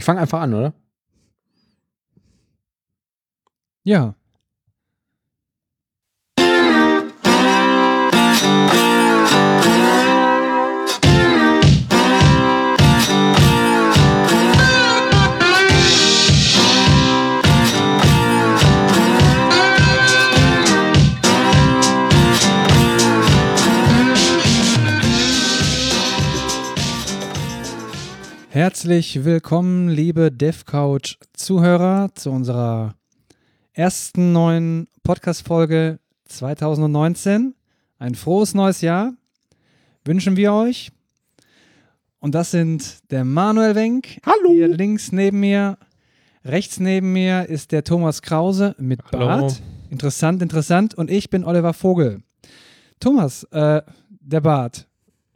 Ich fange einfach an, oder? Ja. Herzlich willkommen, liebe DevCouch-Zuhörer, zu unserer ersten neuen Podcast-Folge 2019. Ein frohes neues Jahr wünschen wir euch. Und das sind der Manuel Wenk. Hallo. Hier links neben mir. Rechts neben mir ist der Thomas Krause mit Hallo. Bart. Interessant, interessant. Und ich bin Oliver Vogel. Thomas, äh, der Bart.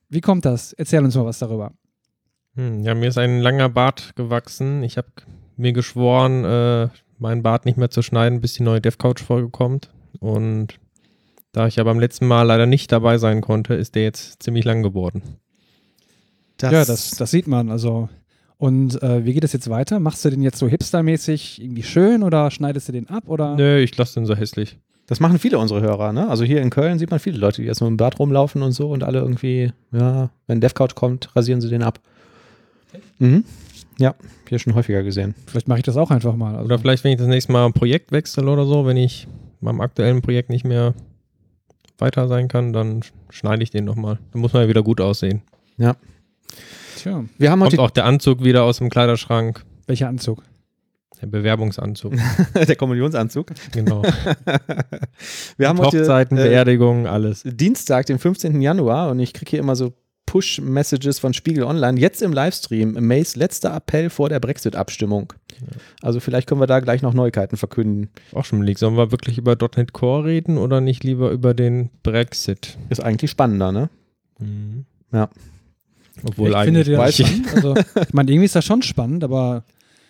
Wie kommt das? Erzähl uns mal was darüber. Hm, ja, mir ist ein langer Bart gewachsen. Ich habe mir geschworen, äh, meinen Bart nicht mehr zu schneiden, bis die neue DevCouch-Folge kommt. Und da ich ja beim letzten Mal leider nicht dabei sein konnte, ist der jetzt ziemlich lang geworden. ja, das, das sieht man. Also. Und äh, wie geht es jetzt weiter? Machst du den jetzt so hipstermäßig irgendwie schön oder schneidest du den ab? Oder? Nö, ich lasse den so hässlich. Das machen viele unserer Hörer, ne? Also hier in Köln sieht man viele Leute, die jetzt nur im Bad rumlaufen und so und alle irgendwie, ja, wenn DevCouch kommt, rasieren sie den ab. Mhm. Ja, hier schon häufiger gesehen. Vielleicht mache ich das auch einfach mal. Also, Oder vielleicht, wenn ich das nächste Mal ein Projekt wechsle oder so, wenn ich beim aktuellen Projekt nicht mehr weiter sein kann, dann schneide ich den nochmal. Dann muss man ja wieder gut aussehen. Tja, Wir haben Kommt heute auch der Anzug wieder aus dem Kleiderschrank. welcher Anzug? Der Bewerbungsanzug. der Kommunionsanzug. Genau. Wir haben heute Hochzeiten, äh, Beerdigungen, alles. Dienstag, den 15. Januar und ich kriege hier immer so Push-Messages von Spiegel Online. Jetzt im Livestream, Mays letzter Appell vor der Brexit-Abstimmung. Also vielleicht können wir da gleich noch Neuigkeiten verkünden. Auch schon belegt. Sollen wir wirklich über .NET Core reden oder nicht lieber über den Brexit? Ist eigentlich spannender, ne? Mhm. Ja. Obwohl ich finde eigentlich den weiß spannend. Also, ich meine, irgendwie ist das schon spannend, aber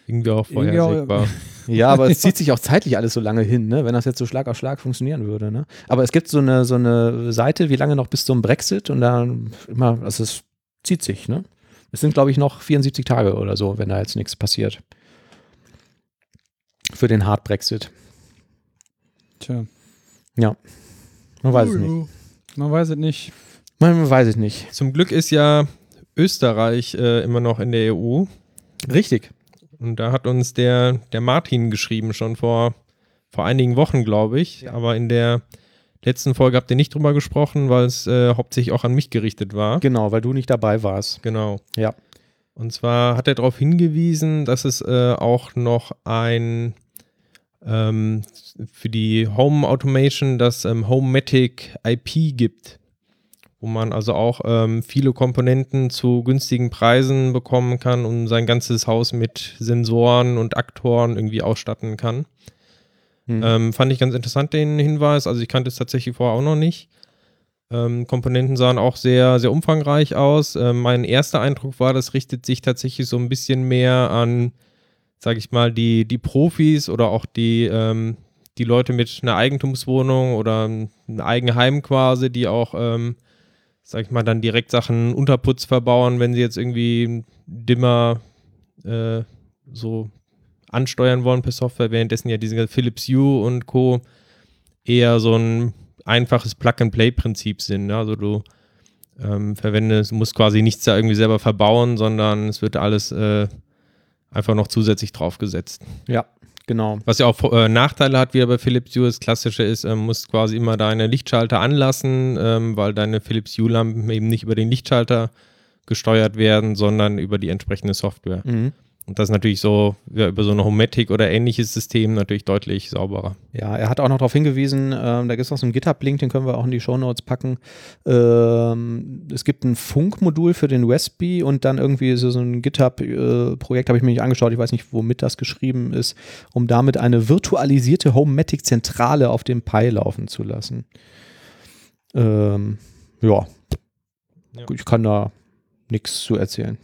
irgendwie auch Irgendwie auch- vorhersehbar. Ja, aber es zieht sich auch zeitlich alles so lange hin, ne? wenn das jetzt so Schlag auf Schlag funktionieren würde. Ne? Aber es gibt so eine, so eine Seite, wie lange noch bis zum Brexit und da immer, also es zieht sich. Ne? Es sind, glaube ich, noch 74 Tage oder so, wenn da jetzt nichts passiert. Für den Hard Brexit. tja, Man weiß es nicht. man weiß es nicht. Man weiß es nicht. Zum Glück ist ja Österreich äh, immer noch in der EU. Richtig. Und da hat uns der, der Martin geschrieben, schon vor, vor einigen Wochen, glaube ich. Aber in der letzten Folge habt ihr nicht drüber gesprochen, weil es äh, hauptsächlich auch an mich gerichtet war. Genau, weil du nicht dabei warst. Genau. Ja. Und zwar hat er darauf hingewiesen, dass es äh, auch noch ein ähm, für die Home Automation das ähm, Homematic IP gibt, wo man also auch ähm, viele Komponenten zu günstigen Preisen bekommen kann und sein ganzes Haus mit Sensoren und Aktoren irgendwie ausstatten kann. Hm. Ähm, fand ich ganz interessant den Hinweis. Also ich kannte es tatsächlich vorher auch noch nicht. Ähm, Komponenten sahen auch sehr, sehr umfangreich aus. Ähm, mein erster Eindruck war, das richtet sich tatsächlich so ein bisschen mehr an, sage ich mal, die, die Profis oder auch die, ähm, die Leute mit einer Eigentumswohnung oder einem Eigenheim quasi, die auch, ähm, sag ich mal, dann direkt Sachen Unterputz verbauen, wenn sie jetzt irgendwie Dimmer äh, so ansteuern wollen per Software, währenddessen ja diese Philips Hue und Co. eher so ein einfaches Plug-and-Play-Prinzip sind. Ne? Also du ähm, verwendest, musst quasi nichts da irgendwie selber verbauen, sondern es wird alles äh, einfach noch zusätzlich draufgesetzt. Ja, genau. Was ja auch äh, Nachteile hat, wie bei Philips Hue. Das Klassische ist, ähm, musst quasi immer deine Lichtschalter anlassen, ähm, weil deine Philips Hue-Lampen eben nicht über den Lichtschalter gesteuert werden, sondern über die entsprechende Software. Mhm. Und das ist natürlich so, ja, über so ein Homematic oder ähnliches System natürlich deutlich sauberer. Ja, er hat auch noch darauf hingewiesen, ähm, da gibt es noch so einen GitHub-Link, den können wir auch in die Shownotes packen. Ähm, es gibt ein Funkmodul für den Raspberry und dann irgendwie so, so ein GitHub-Projekt, habe ich mir nicht angeschaut, ich weiß nicht, womit das geschrieben ist, um damit eine virtualisierte Homematic-Zentrale auf dem Pi laufen zu lassen. Ähm, ja. Ja. ich kann da nichts zu erzählen.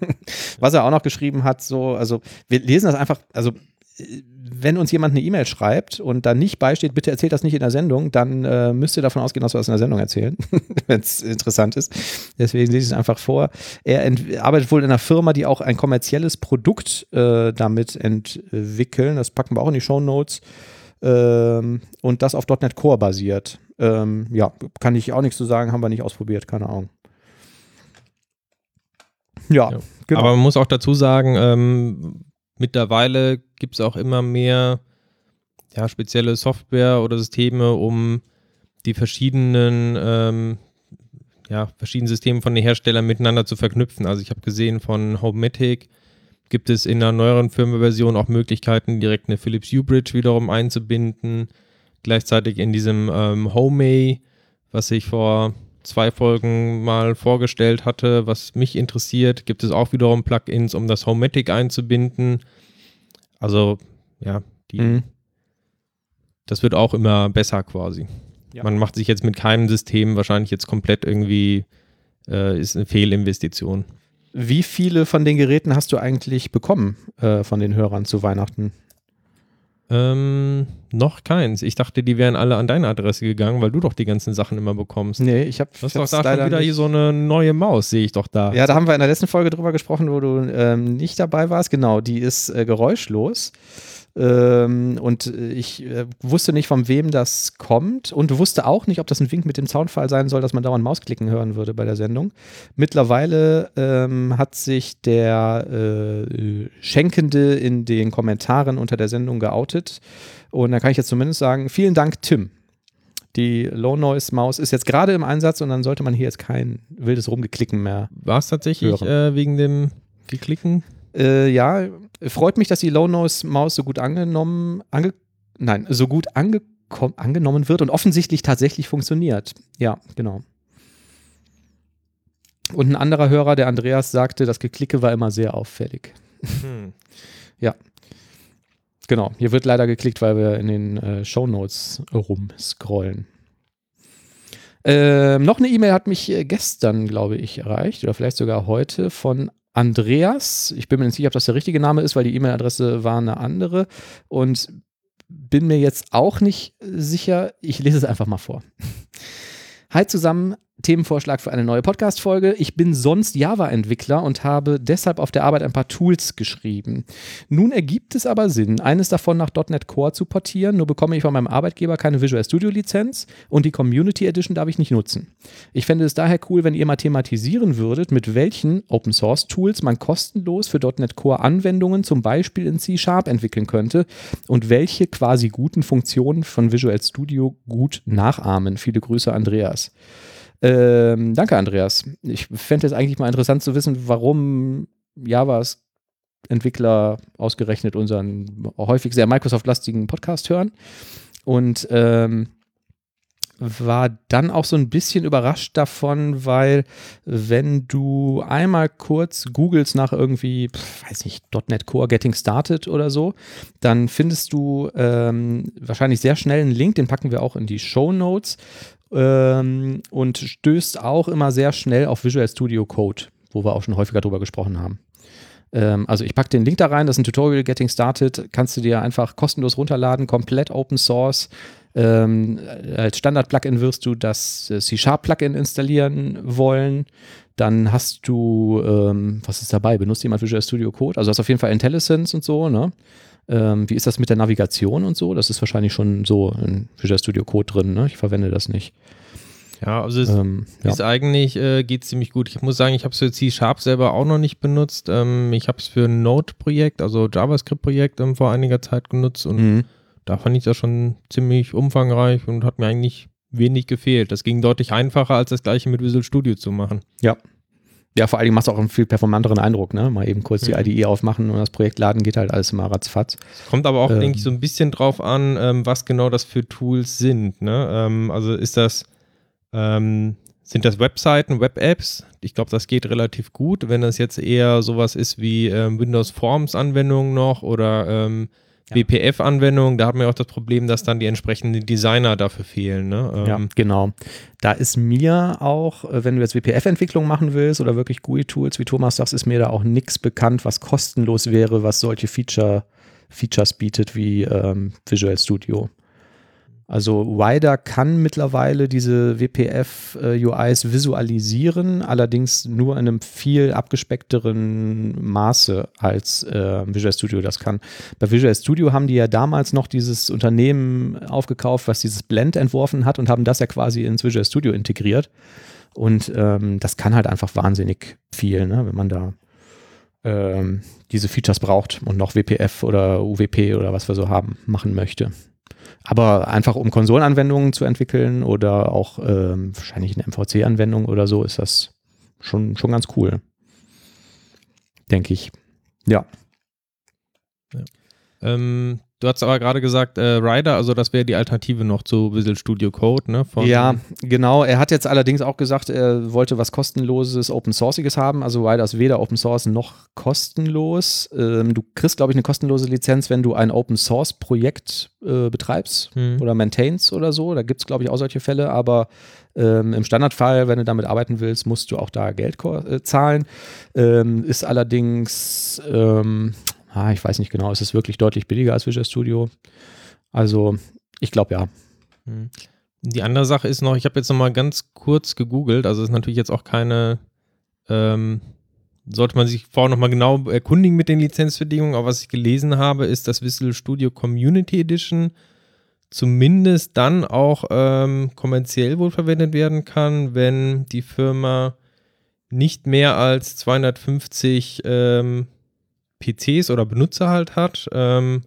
Was er auch noch geschrieben hat, so, also wir lesen das einfach, also wenn uns jemand eine E-Mail schreibt und da nicht beisteht, bitte erzählt das nicht in der Sendung, dann äh, müsst ihr davon ausgehen, dass wir das in der Sendung erzählen, wenn es interessant ist. Deswegen lese ich es einfach vor. Er arbeitet wohl in einer Firma, die auch ein kommerzielles Produkt äh, damit entwickeln. Das packen wir auch in die Show Notes. Ähm, und das auf .NET Core basiert. Ähm, ja, kann ich auch nichts zu sagen, haben wir nicht ausprobiert, keine Ahnung. Ja, ja. Genau. Aber man muss auch dazu sagen, ähm, mittlerweile gibt es auch immer mehr ja, spezielle Software oder Systeme, um die verschiedenen, ähm, ja, verschiedenen Systeme von den Herstellern miteinander zu verknüpfen. Also ich habe gesehen von Homematic gibt es in einer neueren Firmware-Version auch Möglichkeiten, direkt eine Philips U-Bridge wiederum einzubinden. Gleichzeitig in diesem ähm, Homey, was ich vor zwei Folgen mal vorgestellt hatte, was mich interessiert, gibt es auch wiederum Plugins, um das Homematic einzubinden. Also, ja, die, mhm. das wird auch immer besser quasi. Ja. Man macht sich jetzt mit keinem System wahrscheinlich jetzt komplett irgendwie, äh, ist eine Fehlinvestition. Wie viele von den Geräten hast du eigentlich bekommen äh, von den Hörern zu Weihnachten? Ähm, noch keins. Ich dachte, die wären alle an deine Adresse gegangen, weil du doch die ganzen Sachen immer bekommst. Nee, ich habe. Du hast doch da schon wieder hier so eine neue Maus, sehe ich doch da. Ja, da haben wir in der letzten Folge drüber gesprochen, wo du ähm, nicht dabei warst. Genau, die ist äh, geräuschlos. Ähm, und ich äh, wusste nicht, von wem das kommt und wusste auch nicht, ob das ein Wink mit dem Soundfall sein soll, dass man dauernd Mausklicken hören würde bei der Sendung. Mittlerweile ähm, hat sich der äh, Schenkende in den Kommentaren unter der Sendung geoutet. Und da kann ich jetzt zumindest sagen, vielen Dank, Tim. Die Low Noise Maus ist jetzt gerade im Einsatz und dann sollte man hier jetzt kein wildes Rumgeklicken mehr. War es tatsächlich äh, wegen dem Geklicken? Äh, ja, freut mich, dass die Low Nose Maus so gut angenommen, ange, nein, so gut ange, angenommen wird und offensichtlich tatsächlich funktioniert. Ja, genau. Und ein anderer Hörer, der Andreas, sagte, das Geklicke war immer sehr auffällig. Hm. ja. Genau, hier wird leider geklickt, weil wir in den äh, Show Notes rumscrollen. Ähm, noch eine E-Mail hat mich äh, gestern, glaube ich, erreicht oder vielleicht sogar heute von Andreas. Ich bin mir nicht sicher, ob das der richtige Name ist, weil die E-Mail-Adresse war eine andere. Und bin mir jetzt auch nicht sicher. Ich lese es einfach mal vor. Hi zusammen, Themenvorschlag für eine neue Podcast-Folge. Ich bin sonst Java-Entwickler und habe deshalb auf der Arbeit ein paar Tools geschrieben. Nun ergibt es aber Sinn, eines davon nach .NET Core zu portieren, nur bekomme ich von meinem Arbeitgeber keine Visual Studio Lizenz und die Community Edition darf ich nicht nutzen. Ich fände es daher cool, wenn ihr mal thematisieren würdet, mit welchen Open Source Tools man kostenlos für .NET Core Anwendungen zum Beispiel in C Sharp entwickeln könnte und welche quasi guten Funktionen von Visual Studio gut nachahmen. Viele Grüße, Andreas. Ähm, danke, Andreas. Ich fände es eigentlich mal interessant zu wissen, warum Javas Entwickler ausgerechnet unseren häufig sehr Microsoft-lastigen Podcast hören. Und ähm, war dann auch so ein bisschen überrascht davon, weil wenn du einmal kurz googelst nach irgendwie, weiß nicht, .NET Core Getting Started oder so, dann findest du ähm, wahrscheinlich sehr schnell einen Link, den packen wir auch in die Show Notes, ähm, und stößt auch immer sehr schnell auf Visual Studio Code, wo wir auch schon häufiger drüber gesprochen haben. Ähm, also ich packe den Link da rein, das ist ein Tutorial Getting Started, kannst du dir einfach kostenlos runterladen, komplett Open Source. Ähm, als Standard-Plugin wirst du das äh, C-Sharp-Plugin installieren wollen. Dann hast du, ähm, was ist dabei? Benutzt jemand Visual Studio Code? Also hast auf jeden Fall IntelliSense und so, ne? Ähm, wie ist das mit der Navigation und so? Das ist wahrscheinlich schon so in Visual Studio Code drin, ne? Ich verwende das nicht. Ja, also es ähm, ist ja. eigentlich, äh, geht ziemlich gut. Ich muss sagen, ich habe es für C-Sharp selber auch noch nicht benutzt. Ähm, ich habe es für ein Node-Projekt, also JavaScript-Projekt ähm, vor einiger Zeit genutzt und mhm. da fand ich das schon ziemlich umfangreich und hat mir eigentlich wenig gefehlt. Das ging deutlich einfacher, als das gleiche mit Visual Studio zu machen. Ja, ja, vor allem machst du auch einen viel performanteren Eindruck, ne? Mal eben kurz die mhm. IDE aufmachen und das Projekt laden geht halt alles immer ratzfatz. Kommt aber auch, ähm, denke ich, so ein bisschen drauf an, ähm, was genau das für Tools sind. Ne? Ähm, also ist das, ähm, sind das Webseiten, Web-Apps? Ich glaube, das geht relativ gut. Wenn das jetzt eher sowas ist wie ähm, Windows Forms-Anwendungen noch oder ähm, ja. WPF-Anwendung, da haben wir auch das Problem, dass dann die entsprechenden Designer dafür fehlen. Ne? Ähm ja, genau. Da ist mir auch, äh, wenn du jetzt WPF-Entwicklung machen willst oder wirklich GUI-Tools, wie Thomas sagst, ist mir da auch nichts bekannt, was kostenlos wäre, was solche Feature Features bietet wie ähm, Visual Studio. Also Wider kann mittlerweile diese WPF-UIs äh, visualisieren, allerdings nur in einem viel abgespeckteren Maße als äh, Visual Studio das kann. Bei Visual Studio haben die ja damals noch dieses Unternehmen aufgekauft, was dieses Blend entworfen hat und haben das ja quasi ins Visual Studio integriert. Und ähm, das kann halt einfach wahnsinnig viel, ne, wenn man da ähm, diese Features braucht und noch WPF oder UWP oder was wir so haben, machen möchte. Aber einfach um Konsolenanwendungen zu entwickeln oder auch ähm, wahrscheinlich eine MVC-Anwendung oder so, ist das schon, schon ganz cool. Denke ich. Ja. ja. Ähm, Du hast aber gerade gesagt, äh, Rider, also das wäre die Alternative noch zu Visual Studio Code, ne? ja, genau. Er hat jetzt allerdings auch gesagt, er wollte was kostenloses, Open Sourciges haben. Also Rider ist weder Open Source noch kostenlos. Ähm, du kriegst, glaube ich, eine kostenlose Lizenz, wenn du ein Open Source Projekt äh, betreibst hm. oder maintainst oder so. Da gibt es, glaube ich, auch solche Fälle, aber ähm, Im Standardfall, wenn du damit arbeiten willst, musst du auch da Geld äh, zahlen. Ähm, ist allerdings, ähm, ah, ich weiß nicht genau, ist es wirklich deutlich billiger als Visual Studio? Also, ich glaube ja. Hm. Die andere Sache ist noch, ich habe jetzt noch mal ganz kurz gegoogelt, also ist natürlich jetzt auch keine, ähm, sollte man sich vorher noch mal genau erkundigen mit den Lizenzbedingungen, aber was ich gelesen habe, ist, dass Visual Studio Community Edition zumindest dann auch ähm, kommerziell wohl verwendet werden kann, wenn die Firma nicht mehr als 250 ähm, PCs oder Benutzer halt hat ähm,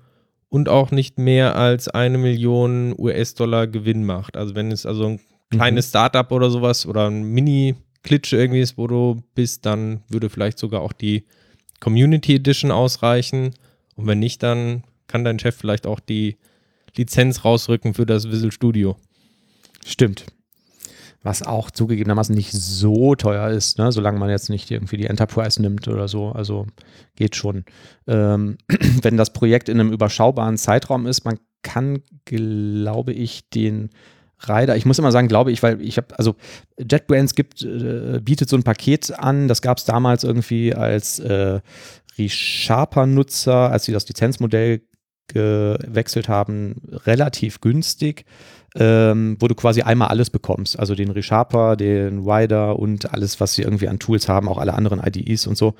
und auch nicht mehr als eine Million US-Dollar Gewinn macht. Also wenn es also ein kleines mhm. Startup oder sowas oder ein Mini-Klitsche irgendwie ist, wo du bist, dann würde vielleicht sogar auch die Community Edition ausreichen. Und wenn nicht, dann kann dein Chef vielleicht auch die Lizenz rausrücken für das Visual Studio. Stimmt was auch zugegebenermaßen nicht so teuer ist, ne? solange man jetzt nicht irgendwie die Enterprise nimmt oder so. Also geht schon. Ähm, wenn das Projekt in einem überschaubaren Zeitraum ist, man kann, glaube ich, den Rider, ich muss immer sagen, glaube ich, weil ich habe, also JetBrains gibt, äh, bietet so ein Paket an, das gab es damals irgendwie als äh, ReSharper-Nutzer, als sie das Lizenzmodell gewechselt haben, relativ günstig ähm, wo du quasi einmal alles bekommst. Also den ReSharper, den Wider und alles, was sie irgendwie an Tools haben, auch alle anderen IDEs und so.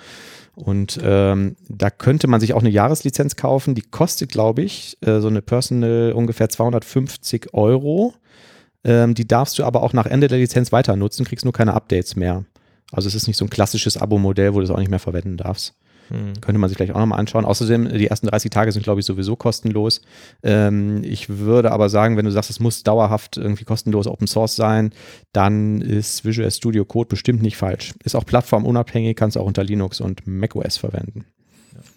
Und ähm, da könnte man sich auch eine Jahreslizenz kaufen. Die kostet, glaube ich, äh, so eine Personal ungefähr 250 Euro. Ähm, die darfst du aber auch nach Ende der Lizenz weiter nutzen, kriegst nur keine Updates mehr. Also es ist nicht so ein klassisches Abo-Modell, wo du es auch nicht mehr verwenden darfst. Hm. Könnte man sich vielleicht auch nochmal anschauen. Außerdem, die ersten 30 Tage sind, glaube ich, sowieso kostenlos. Ähm, ich würde aber sagen, wenn du sagst, es muss dauerhaft irgendwie kostenlos Open Source sein, dann ist Visual Studio Code bestimmt nicht falsch. Ist auch plattformunabhängig, kannst du auch unter Linux und macOS verwenden.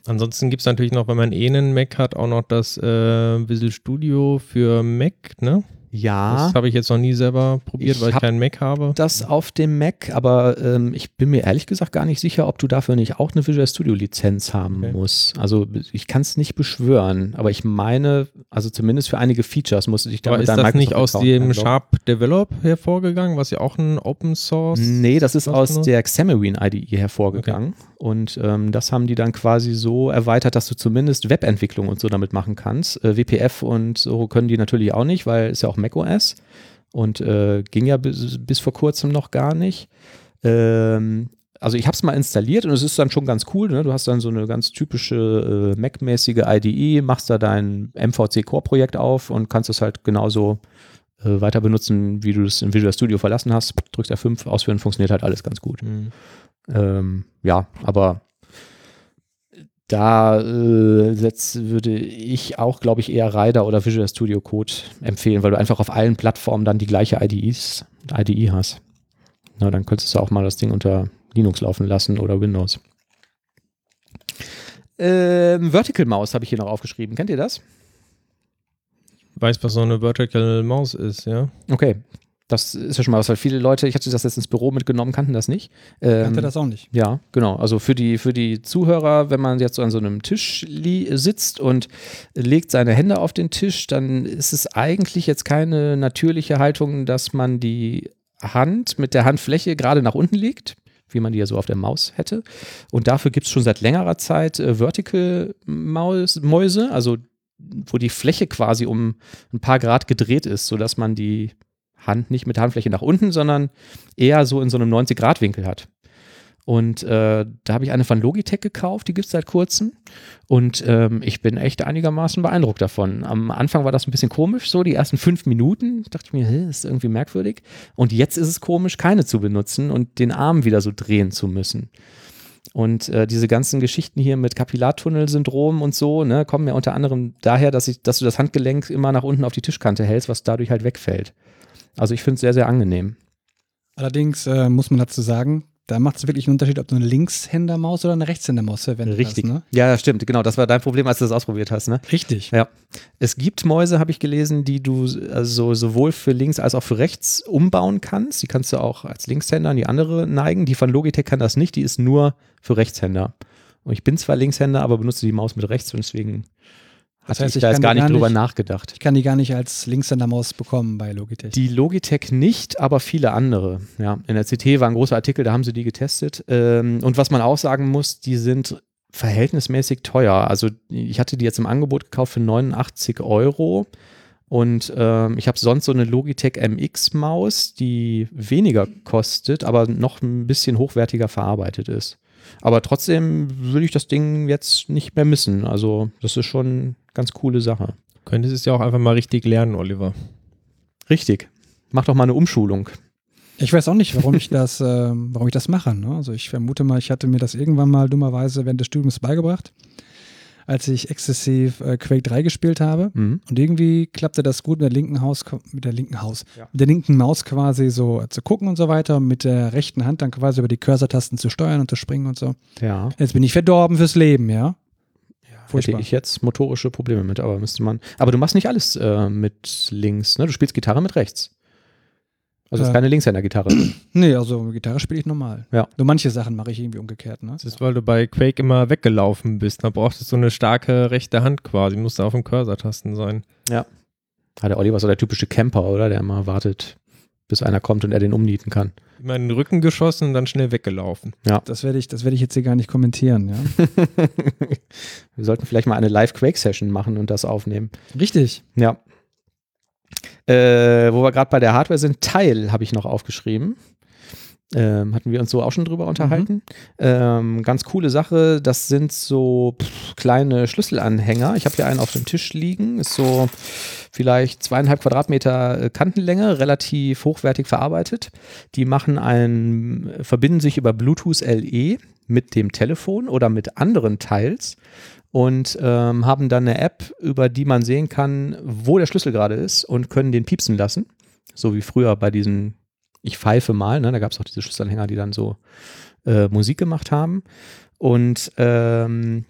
Ansonsten gibt es natürlich noch, wenn man eh einen Mac hat, auch noch das äh, Visual Studio für Mac, ne? Ja. Das habe ich jetzt noch nie selber probiert, ich weil ich keinen Mac habe. Das auf dem Mac, aber ähm, ich bin mir ehrlich gesagt gar nicht sicher, ob du dafür nicht auch eine Visual Studio Lizenz haben okay. musst. Also ich kann es nicht beschwören, aber ich meine, also zumindest für einige Features musst du dich da aber mit ist das nicht aus dem Sharp Develop hervorgegangen, was ja auch ein Open Source Nee, das ist aus der Xamarin IDE hervorgegangen. Okay. Und ähm, das haben die dann quasi so erweitert, dass du zumindest Webentwicklung und so damit machen kannst. Äh, WPF und so können die natürlich auch nicht, weil es ja auch macOS und äh, ging ja bis, bis, vor kurzem noch gar nicht. Ähm, also ich habe es mal installiert und es ist dann schon ganz cool. Ne? Du hast dann so eine ganz typische äh, Mac-mäßige IDE, machst da dein MVC Core-Projekt auf und kannst es halt genauso äh, weiter benutzen, wie du es im Visual Studio verlassen hast. Drückst F5, ausführen, funktioniert halt alles ganz gut. Mhm. Ähm, ja, aber da äh, setz, würde ich auch, glaube ich, eher Rider oder Visual Studio Code empfehlen, weil du einfach auf allen Plattformen dann die gleiche IDEs, IDE hast. Na, dann könntest du auch mal das Ding unter Linux laufen lassen oder Windows. Ähm, Vertical Mouse habe ich hier noch aufgeschrieben. Kennt ihr das? Weiß, was so eine Vertical Mouse ist, ja. Okay, das ist ja schon mal was, weil viele Leute, ich hatte das jetzt ins Büro mitgenommen, kannten das nicht. Ähm, Kannte das auch nicht. Ja, genau. Also für die, für die Zuhörer, wenn man jetzt so an so einem Tisch sitzt und legt seine Hände auf den Tisch, dann ist es eigentlich jetzt keine natürliche Haltung, dass man die Hand mit der Handfläche gerade nach unten legt, wie man die ja so auf der Maus hätte. Und dafür gibt es schon seit längerer Zeit äh, Vertical-Mäuse, also wo die Fläche quasi um ein paar Grad gedreht ist, sodass man die Hand nicht mit Handfläche nach unten, sondern eher so in so einem 90-Grad-Winkel hat. Und äh, da habe ich eine von Logitech gekauft, die gibt es seit kurzem. Und ähm, ich bin echt einigermaßen beeindruckt davon. Am Anfang war das ein bisschen komisch, so die ersten fünf Minuten dachte ich mir, das ist irgendwie merkwürdig. Und jetzt ist es komisch, keine zu benutzen und den Arm wieder so drehen zu müssen. Und äh, diese ganzen Geschichten hier mit Kapillartunnelsyndrom und so, ne, kommen ja unter anderem daher, dass, ich, dass du das Handgelenk immer nach unten auf die Tischkante hältst, was dadurch halt wegfällt. Also ich finde es sehr, sehr angenehm. Allerdings äh, muss man dazu sagen, da macht es wirklich einen Unterschied, ob du eine Linkshändermaus oder eine Rechtshändermaus verwendest. Richtig. Hast, ne? Ja, stimmt. Genau, das war dein Problem, als du das ausprobiert hast. Ne? Richtig. Ja. Es gibt Mäuse, habe ich gelesen, die du also sowohl für links als auch für rechts umbauen kannst. Die kannst du auch als Linkshänder an die andere neigen. Die von Logitech kann das nicht. Die ist nur für Rechtshänder. Und ich bin zwar Linkshänder, aber benutze die Maus mit rechts und deswegen das heißt, ich, da jetzt gar nicht drüber nachgedacht. Ich kann die gar nicht als Linkshänder-Maus bekommen bei Logitech. Die Logitech nicht, aber viele andere. Ja, in der CT war ein großer Artikel, da haben sie die getestet. Ähm, und was man auch sagen muss, die sind verhältnismäßig teuer. Also ich hatte die jetzt im Angebot gekauft für 89 Euro. Und ähm, ich habe sonst so eine Logitech MX-Maus, die weniger kostet, aber noch ein bisschen hochwertiger verarbeitet ist. Aber trotzdem würde ich das Ding jetzt nicht mehr missen. Also das ist schon ganz coole Sache. Könntest es ja auch einfach mal richtig lernen, Oliver. Richtig. Mach doch mal eine Umschulung. Ich weiß auch nicht, warum ich das, äh, warum ich das mache. Ne? Also ich vermute mal, ich hatte mir das irgendwann mal dummerweise während des Studiums beigebracht, als ich exzessiv äh, Quake 3 gespielt habe. Mhm. Und irgendwie klappte das gut mit der linken Haus, mit der linken Haus, ja. mit der linken Maus quasi so zu gucken und so weiter, und mit der rechten Hand dann quasi über die Cursor-Tasten zu steuern und zu springen und so. Ja. Jetzt bin ich verdorben fürs Leben, ja. Furchtbar. Hätte ich jetzt motorische Probleme mit, aber müsste man. Aber du machst nicht alles äh, mit links, ne? Du spielst Gitarre mit rechts. Also, das ist keine Linkshänder-Gitarre. nee, also Gitarre spiele ich normal. Ja. Nur manche Sachen mache ich irgendwie umgekehrt, ne? Das ist, weil du bei Quake immer weggelaufen bist. Da brauchtest du so eine starke rechte Hand quasi. Musste auf dem Cursor-Tasten sein. Ja. Ah, der Oliver ist so der typische Camper, oder? Der immer wartet, bis einer kommt und er den umnieten kann. In den Rücken geschossen und dann schnell weggelaufen. Ja. Das werde ich, das ich jetzt hier gar nicht kommentieren, ja. Wir sollten vielleicht mal eine Live-Quake-Session machen und das aufnehmen. Richtig. Ja. Äh, wo wir gerade bei der Hardware sind, Teil habe ich noch aufgeschrieben. Ähm, hatten wir uns so auch schon drüber unterhalten. Mhm. Ähm, ganz coole Sache, das sind so pff, kleine Schlüsselanhänger. Ich habe hier einen auf dem Tisch liegen, ist so vielleicht zweieinhalb Quadratmeter äh, Kantenlänge, relativ hochwertig verarbeitet. Die machen ein, verbinden sich über Bluetooth LE mit dem Telefon oder mit anderen Teils und ähm, haben dann eine App, über die man sehen kann, wo der Schlüssel gerade ist und können den piepsen lassen. So wie früher bei diesen, ich pfeife mal, ne? da gab es auch diese Schlüsselanhänger, die dann so äh, Musik gemacht haben. Und ähm,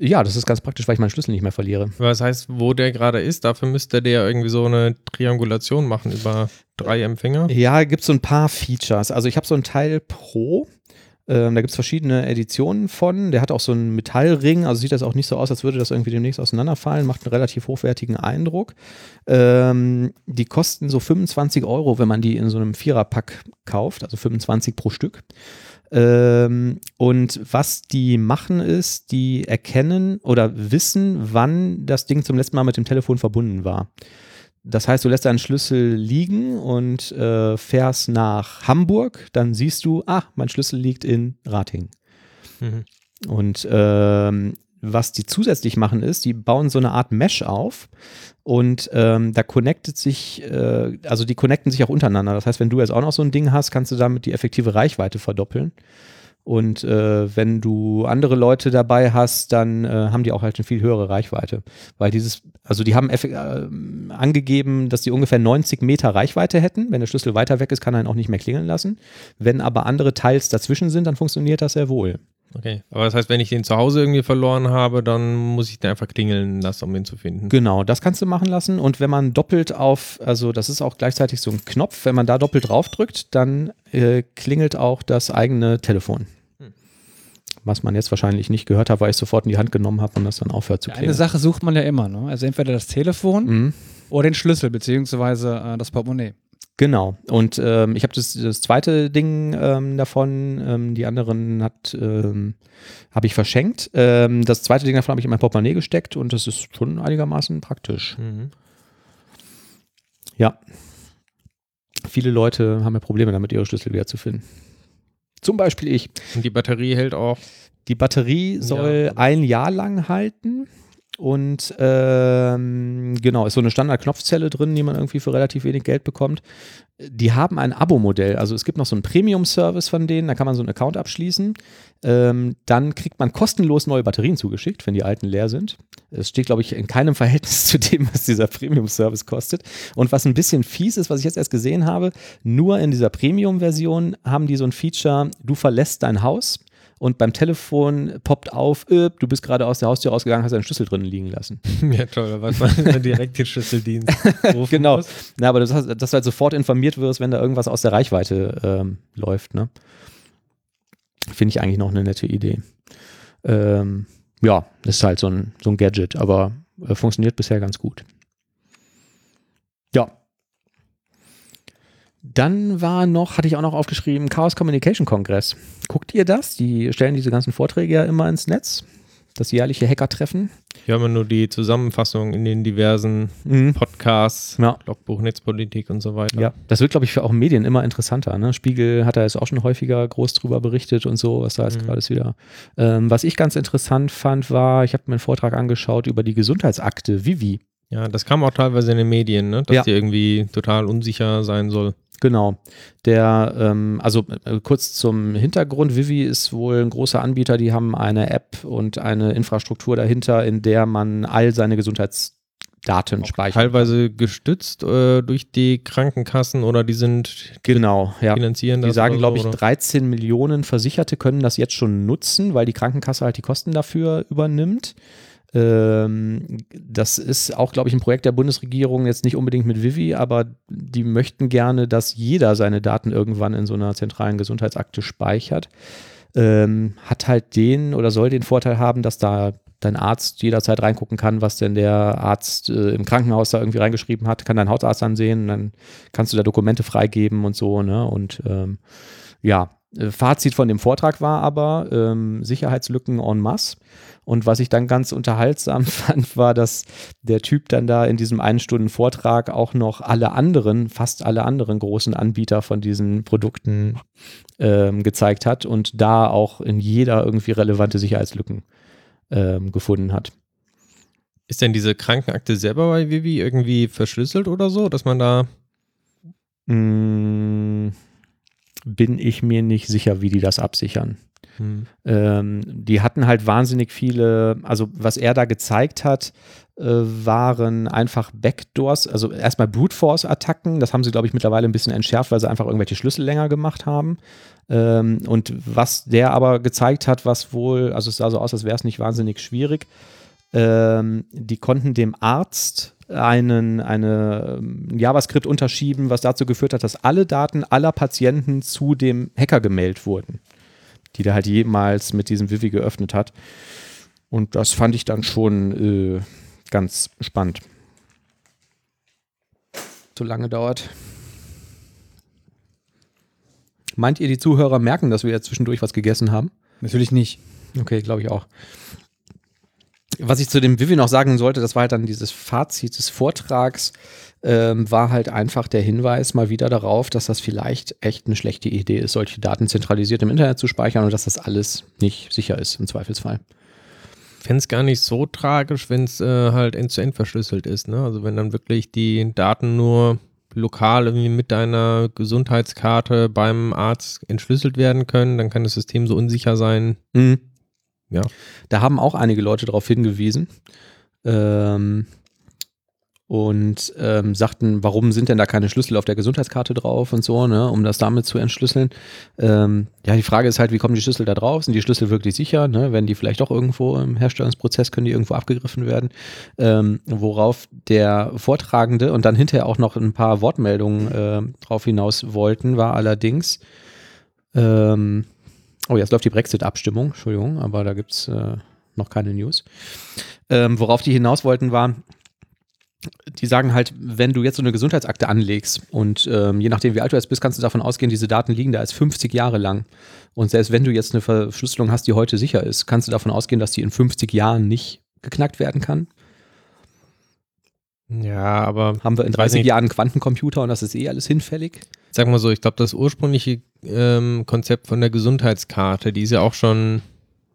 ja, das ist ganz praktisch, weil ich meinen Schlüssel nicht mehr verliere. Was heißt, wo der gerade ist? Dafür müsste der irgendwie so eine Triangulation machen über drei Empfänger. Ja, gibt es so ein paar Features. Also ich habe so ein Teil Pro ähm, da gibt es verschiedene Editionen von. Der hat auch so einen Metallring, also sieht das auch nicht so aus, als würde das irgendwie demnächst auseinanderfallen, macht einen relativ hochwertigen Eindruck. Ähm, die kosten so 25 Euro, wenn man die in so einem Viererpack kauft, also 25 pro Stück. Ähm, und was die machen ist, die erkennen oder wissen, wann das Ding zum letzten Mal mit dem Telefon verbunden war. Das heißt, du lässt deinen Schlüssel liegen und äh, fährst nach Hamburg, dann siehst du, ah, mein Schlüssel liegt in Rating. Mhm. Und ähm, was die zusätzlich machen ist, die bauen so eine Art Mesh auf und ähm, da connectet sich, äh, also die connecten sich auch untereinander. Das heißt, wenn du jetzt auch noch so ein Ding hast, kannst du damit die effektive Reichweite verdoppeln. Und äh, wenn du andere Leute dabei hast, dann äh, haben die auch halt eine viel höhere Reichweite. Weil dieses, also die haben äh, angegeben, dass die ungefähr 90 Meter Reichweite hätten. Wenn der Schlüssel weiter weg ist, kann er ihn auch nicht mehr klingeln lassen. Wenn aber andere Teils dazwischen sind, dann funktioniert das sehr wohl. Okay, aber das heißt, wenn ich den zu Hause irgendwie verloren habe, dann muss ich den einfach klingeln lassen, um ihn zu finden. Genau, das kannst du machen lassen. Und wenn man doppelt auf, also das ist auch gleichzeitig so ein Knopf, wenn man da doppelt drauf drückt, dann äh, klingelt auch das eigene Telefon was man jetzt wahrscheinlich nicht gehört hat, weil ich sofort in die Hand genommen habe und das dann aufhört zu klingen. Eine Sache sucht man ja immer, ne? Also entweder das Telefon mhm. oder den Schlüssel, beziehungsweise äh, das Portemonnaie. Genau. Und ähm, ich habe das, das zweite Ding ähm, davon, ähm, die anderen hat ähm, habe ich verschenkt. Ähm, das zweite Ding davon habe ich in mein Portemonnaie gesteckt und das ist schon einigermaßen praktisch. Mhm. Ja. Viele Leute haben ja Probleme damit, ihre Schlüssel wiederzufinden. Zum Beispiel ich. Und die Batterie hält auch. Die Batterie soll ja. ein Jahr lang halten. Und ähm, genau, ist so eine Standard-Knopfzelle drin, die man irgendwie für relativ wenig Geld bekommt. Die haben ein Abo-Modell. Also es gibt noch so einen Premium-Service von denen, da kann man so einen Account abschließen. Ähm, dann kriegt man kostenlos neue Batterien zugeschickt, wenn die alten leer sind. Es steht, glaube ich, in keinem Verhältnis zu dem, was dieser Premium-Service kostet. Und was ein bisschen fies ist, was ich jetzt erst gesehen habe, nur in dieser Premium-Version haben die so ein Feature, du verlässt dein Haus und beim Telefon poppt auf, äh, du bist gerade aus der Haustür rausgegangen, hast deinen Schlüssel drinnen liegen lassen. Ja, toll, da weiß man direkt den Schlüsseldienst. genau. Muss. Na, aber das, dass du halt sofort informiert wirst, wenn da irgendwas aus der Reichweite ähm, läuft, ne? Finde ich eigentlich noch eine nette Idee. Ähm, ja, ist halt so ein, so ein Gadget, aber äh, funktioniert bisher ganz gut. Ja, dann war noch, hatte ich auch noch aufgeschrieben, Chaos Communication Kongress. Guckt ihr das? Die stellen diese ganzen Vorträge ja immer ins Netz. Das jährliche Hacker-Treffen. Hier haben wir nur die Zusammenfassung in den diversen mhm. Podcasts, ja. Logbuch, Netzpolitik und so weiter. Ja, das wird, glaube ich, für auch Medien immer interessanter. Ne? Spiegel hat da jetzt auch schon häufiger groß drüber berichtet und so, was da jetzt mhm. gerade ist wieder. Ähm, was ich ganz interessant fand, war, ich habe mir einen Vortrag angeschaut über die Gesundheitsakte Vivi. Ja, das kam auch teilweise in den Medien, ne? dass ja. die irgendwie total unsicher sein soll. Genau. Der, ähm, also äh, kurz zum Hintergrund, Vivi ist wohl ein großer Anbieter, die haben eine App und eine Infrastruktur dahinter, in der man all seine Gesundheitsdaten speichert. Teilweise gestützt äh, durch die Krankenkassen oder die sind genau, ja. finanzieren das. Die sagen, glaube ich, 13 Millionen Versicherte können das jetzt schon nutzen, weil die Krankenkasse halt die Kosten dafür übernimmt. Ähm, das ist auch, glaube ich, ein Projekt der Bundesregierung, jetzt nicht unbedingt mit Vivi, aber die möchten gerne, dass jeder seine Daten irgendwann in so einer zentralen Gesundheitsakte speichert. Ähm, hat halt den oder soll den Vorteil haben, dass da dein Arzt jederzeit reingucken kann, was denn der Arzt äh, im Krankenhaus da irgendwie reingeschrieben hat, kann dein Hautarzt ansehen, dann kannst du da Dokumente freigeben und so, ne? Und ähm, ja, Fazit von dem Vortrag war aber ähm, Sicherheitslücken en masse. Und was ich dann ganz unterhaltsam fand, war, dass der Typ dann da in diesem einen Stunden Vortrag auch noch alle anderen, fast alle anderen großen Anbieter von diesen Produkten ähm, gezeigt hat und da auch in jeder irgendwie relevante Sicherheitslücken ähm, gefunden hat. Ist denn diese Krankenakte selber bei Vivi irgendwie verschlüsselt oder so, dass man da mmh, bin ich mir nicht sicher, wie die das absichern. Hm. Ähm, die hatten halt wahnsinnig viele, also was er da gezeigt hat, äh, waren einfach Backdoors, also erstmal Brute Force Attacken, das haben sie glaube ich mittlerweile ein bisschen entschärft, weil sie einfach irgendwelche Schlüssel länger gemacht haben. Ähm, und was der aber gezeigt hat, was wohl, also es sah so aus, als wäre es nicht wahnsinnig schwierig, ähm, die konnten dem Arzt einen, eine ähm, JavaScript unterschieben, was dazu geführt hat, dass alle Daten aller Patienten zu dem Hacker gemeldet wurden die der halt jemals mit diesem Vivi geöffnet hat. Und das fand ich dann schon äh, ganz spannend. So lange dauert. Meint ihr, die Zuhörer merken, dass wir jetzt zwischendurch was gegessen haben? Natürlich nicht. Okay, glaube ich auch. Was ich zu dem Vivi noch sagen sollte, das war halt dann dieses Fazit des Vortrags ähm, war halt einfach der Hinweis mal wieder darauf, dass das vielleicht echt eine schlechte Idee ist, solche Daten zentralisiert im Internet zu speichern und dass das alles nicht sicher ist im Zweifelsfall. Ich fände es gar nicht so tragisch, wenn es äh, halt end-zu-end -end verschlüsselt ist. Ne? Also wenn dann wirklich die Daten nur lokal irgendwie mit deiner Gesundheitskarte beim Arzt entschlüsselt werden können, dann kann das System so unsicher sein. Mhm. Ja. Da haben auch einige Leute darauf hingewiesen. Ähm, und ähm, sagten, warum sind denn da keine Schlüssel auf der Gesundheitskarte drauf und so, ne, um das damit zu entschlüsseln. Ähm, ja, die Frage ist halt, wie kommen die Schlüssel da drauf? Sind die Schlüssel wirklich sicher? Ne? Wenn die vielleicht doch irgendwo im Herstellungsprozess, können die irgendwo abgegriffen werden? Ähm, worauf der Vortragende und dann hinterher auch noch ein paar Wortmeldungen äh, drauf hinaus wollten, war allerdings, ähm, oh, jetzt läuft die Brexit-Abstimmung, Entschuldigung, aber da gibt's äh, noch keine News. Ähm, worauf die hinaus wollten, war, die sagen halt, wenn du jetzt so eine Gesundheitsakte anlegst und ähm, je nachdem, wie alt du jetzt bist, kannst du davon ausgehen, diese Daten liegen da als 50 Jahre lang. Und selbst wenn du jetzt eine Verschlüsselung hast, die heute sicher ist, kannst du davon ausgehen, dass die in 50 Jahren nicht geknackt werden kann. Ja, aber. Haben wir in 30 Jahren einen Quantencomputer und das ist eh alles hinfällig? Sag mal so, ich glaube, das ursprüngliche ähm, Konzept von der Gesundheitskarte, die ist ja auch schon,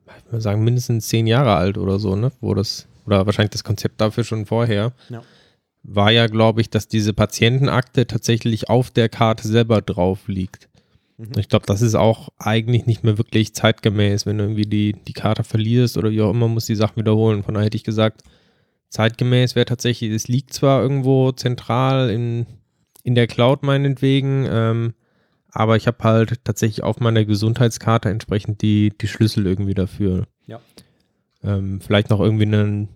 ich würde sagen, mindestens zehn Jahre alt oder so, ne? Wo das, oder wahrscheinlich das Konzept dafür schon vorher. Ja war ja, glaube ich, dass diese Patientenakte tatsächlich auf der Karte selber drauf liegt. Mhm. Ich glaube, das ist auch eigentlich nicht mehr wirklich zeitgemäß, wenn du irgendwie die, die Karte verlierst oder wie auch immer, musst die Sachen wiederholen. Von daher hätte ich gesagt, zeitgemäß wäre tatsächlich, es liegt zwar irgendwo zentral in, in der Cloud meinetwegen, ähm, aber ich habe halt tatsächlich auf meiner Gesundheitskarte entsprechend die, die Schlüssel irgendwie dafür. Ja. Ähm, vielleicht noch irgendwie einen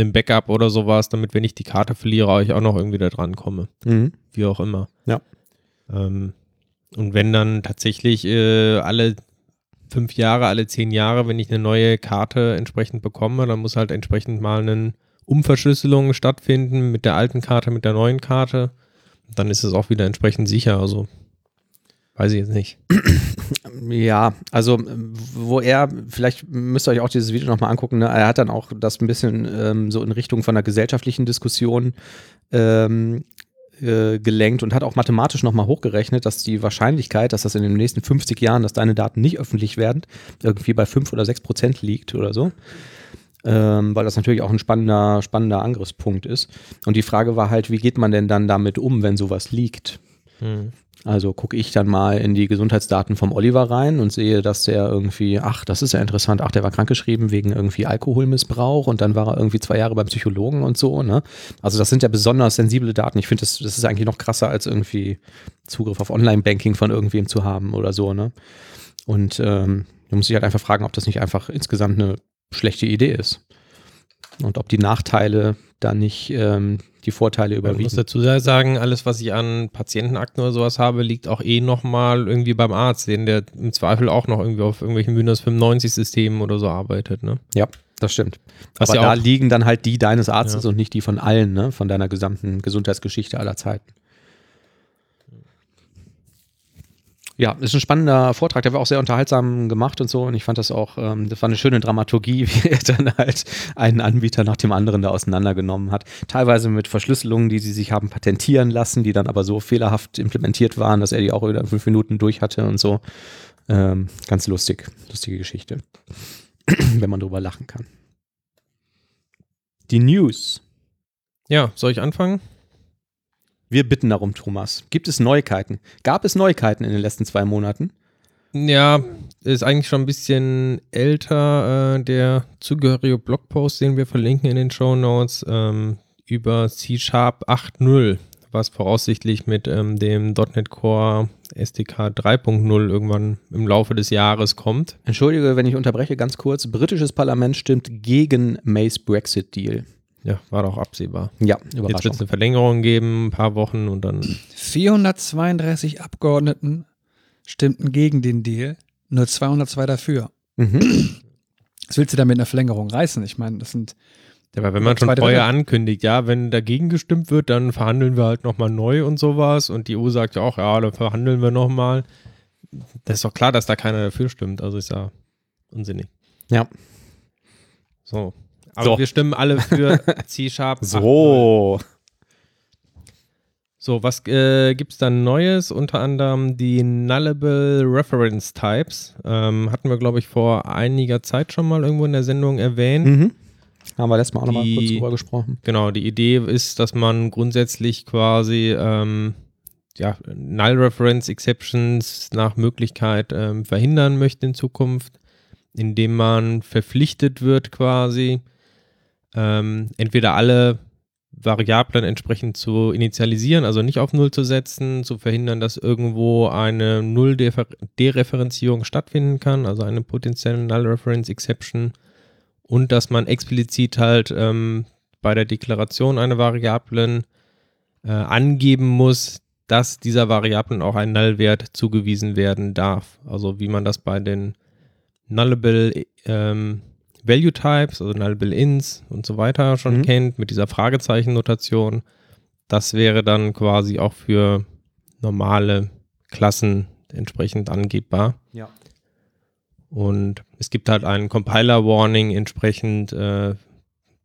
einem Backup oder sowas, damit, wenn ich die Karte verliere, ich auch noch irgendwie da dran komme. Mhm. Wie auch immer. Ja. Ähm, und wenn dann tatsächlich äh, alle fünf Jahre, alle zehn Jahre, wenn ich eine neue Karte entsprechend bekomme, dann muss halt entsprechend mal eine Umverschlüsselung stattfinden mit der alten Karte, mit der neuen Karte. Dann ist es auch wieder entsprechend sicher. Also weiß ich jetzt nicht. Ja, also wo er, vielleicht müsst ihr euch auch dieses Video nochmal angucken, ne? er hat dann auch das ein bisschen ähm, so in Richtung von einer gesellschaftlichen Diskussion ähm, äh, gelenkt und hat auch mathematisch nochmal hochgerechnet, dass die Wahrscheinlichkeit, dass das in den nächsten 50 Jahren, dass deine Daten nicht öffentlich werden, irgendwie bei 5 oder 6 Prozent liegt oder so. Ähm, weil das natürlich auch ein spannender, spannender Angriffspunkt ist. Und die Frage war halt, wie geht man denn dann damit um, wenn sowas liegt? Hm. Also gucke ich dann mal in die Gesundheitsdaten vom Oliver rein und sehe, dass der irgendwie, ach, das ist ja interessant, ach, der war krankgeschrieben wegen irgendwie Alkoholmissbrauch und dann war er irgendwie zwei Jahre beim Psychologen und so, ne? Also das sind ja besonders sensible Daten. Ich finde, das, das ist eigentlich noch krasser, als irgendwie Zugriff auf Online-Banking von irgendwem zu haben oder so, ne? Und ähm, du musst dich halt einfach fragen, ob das nicht einfach insgesamt eine schlechte Idee ist. Und ob die Nachteile da nicht ähm, die Vorteile überwiegen. Ich muss dazu sagen, alles, was ich an Patientenakten oder sowas habe, liegt auch eh nochmal irgendwie beim Arzt, den der im Zweifel auch noch irgendwie auf irgendwelchen Windows 95 Systemen oder so arbeitet. Ne? Ja, das stimmt. Was Aber ja da liegen dann halt die deines Arztes ja. und nicht die von allen, ne? von deiner gesamten Gesundheitsgeschichte aller Zeiten. Ja, ist ein spannender Vortrag, der war auch sehr unterhaltsam gemacht und so. Und ich fand das auch, ähm, das war eine schöne Dramaturgie, wie er dann halt einen Anbieter nach dem anderen da auseinandergenommen hat. Teilweise mit Verschlüsselungen, die sie sich haben patentieren lassen, die dann aber so fehlerhaft implementiert waren, dass er die auch wieder in fünf Minuten durch hatte und so. Ähm, ganz lustig, lustige Geschichte, wenn man drüber lachen kann. Die News. Ja, soll ich anfangen? Wir bitten darum, Thomas. Gibt es Neuigkeiten? Gab es Neuigkeiten in den letzten zwei Monaten? Ja, ist eigentlich schon ein bisschen älter, äh, der zugehörige Blogpost, den wir verlinken in den Show Notes, ähm, über C-Sharp 8.0, was voraussichtlich mit ähm, dem .NET Core SDK 3.0 irgendwann im Laufe des Jahres kommt. Entschuldige, wenn ich unterbreche, ganz kurz. Britisches Parlament stimmt gegen Mays Brexit-Deal. Ja, war doch absehbar. Ja, Überraschung. Jetzt wird es eine Verlängerung geben, ein paar Wochen und dann. 432 Abgeordneten stimmten gegen den Deal, nur 202 dafür. Mhm. Was willst du da mit einer Verlängerung reißen? Ich meine, das sind. Ja, aber wenn man schon vorher ankündigt, ja, wenn dagegen gestimmt wird, dann verhandeln wir halt nochmal neu und sowas. Und die EU sagt ja auch, ja, dann verhandeln wir nochmal. Das ist doch klar, dass da keiner dafür stimmt. Also ist ja unsinnig. Ja. So, aber so. wir stimmen alle für C-Sharp. so. So, was äh, gibt es dann Neues? Unter anderem die Nullable Reference Types. Ähm, hatten wir, glaube ich, vor einiger Zeit schon mal irgendwo in der Sendung erwähnt. Mhm. Haben wir letztes Mal auch nochmal kurz drüber gesprochen. Genau, die Idee ist, dass man grundsätzlich quasi ähm, ja, Null Reference Exceptions nach Möglichkeit ähm, verhindern möchte in Zukunft, indem man verpflichtet wird quasi, ähm, entweder alle Variablen entsprechend zu initialisieren, also nicht auf Null zu setzen, zu verhindern, dass irgendwo eine Null-Dereferenzierung stattfinden kann, also eine potenzielle Null-Reference-Exception und dass man explizit halt ähm, bei der Deklaration einer Variablen äh, angeben muss, dass dieser Variablen auch ein Null-Wert zugewiesen werden darf. Also wie man das bei den Nullable ähm, Value Types, also Nullable Ins und so weiter schon mhm. kennt, mit dieser Fragezeichen-Notation. Das wäre dann quasi auch für normale Klassen entsprechend angebbar. Ja. Und es gibt halt einen Compiler-Warning entsprechend, äh,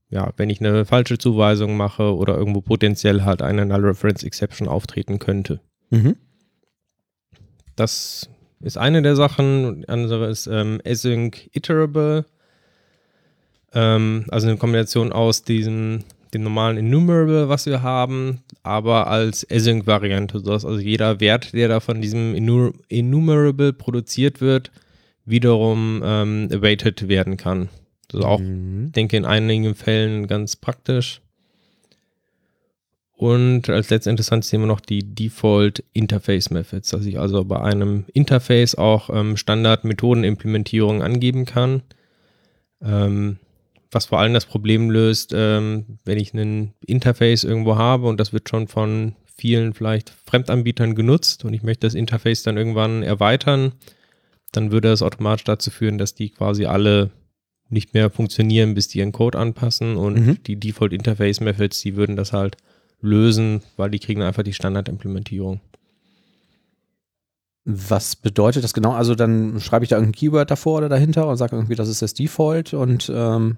ja, wenn ich eine falsche Zuweisung mache oder irgendwo potenziell halt eine Null Reference Exception auftreten könnte. Mhm. Das ist eine der Sachen. Die andere ist ähm, Async Iterable. Ähm, also eine Kombination aus diesem, dem normalen Enumerable, was wir haben, aber als Async-Variante, sodass also jeder Wert, der da von diesem Enumerable produziert wird, wiederum ähm, awaited werden kann. Also auch, mhm. denke in einigen Fällen ganz praktisch. Und als letztes interessant sehen wir noch die Default Interface Methods, dass ich also bei einem Interface auch ähm, Standard-Methodenimplementierung angeben kann. Ähm, was vor allem das Problem löst, ähm, wenn ich ein Interface irgendwo habe und das wird schon von vielen vielleicht Fremdanbietern genutzt und ich möchte das Interface dann irgendwann erweitern, dann würde das automatisch dazu führen, dass die quasi alle nicht mehr funktionieren, bis die ihren Code anpassen und mhm. die Default Interface Methods, die würden das halt lösen, weil die kriegen einfach die Standardimplementierung. Was bedeutet das genau? Also dann schreibe ich da irgendein Keyword davor oder dahinter und sage irgendwie, das ist das Default und ähm,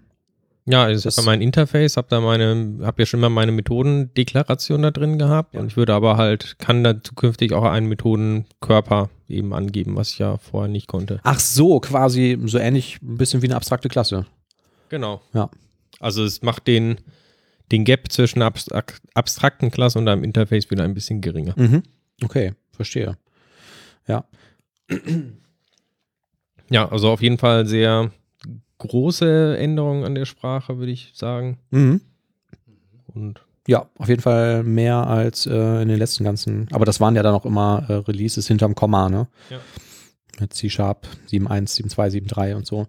ja, ich habe mein Interface, habe da meine, habe ja schon mal meine Methodendeklaration da drin gehabt ja. und ich würde aber halt, kann da zukünftig auch einen Methodenkörper eben angeben, was ich ja vorher nicht konnte. Ach so, quasi so ähnlich, ein bisschen wie eine abstrakte Klasse. Genau. Ja. Also es macht den, den Gap zwischen einer abstrakten Klasse und einem Interface wieder ein bisschen geringer. Mhm. Okay, verstehe. Ja. Ja, also auf jeden Fall sehr große Änderungen an der Sprache, würde ich sagen. Mhm. Und ja, auf jeden Fall mehr als äh, in den letzten ganzen. Aber das waren ja dann auch immer äh, Releases hinterm Komma, ne? Ja. Mit C-Sharp 7.1, 7.2, 7.3 und so.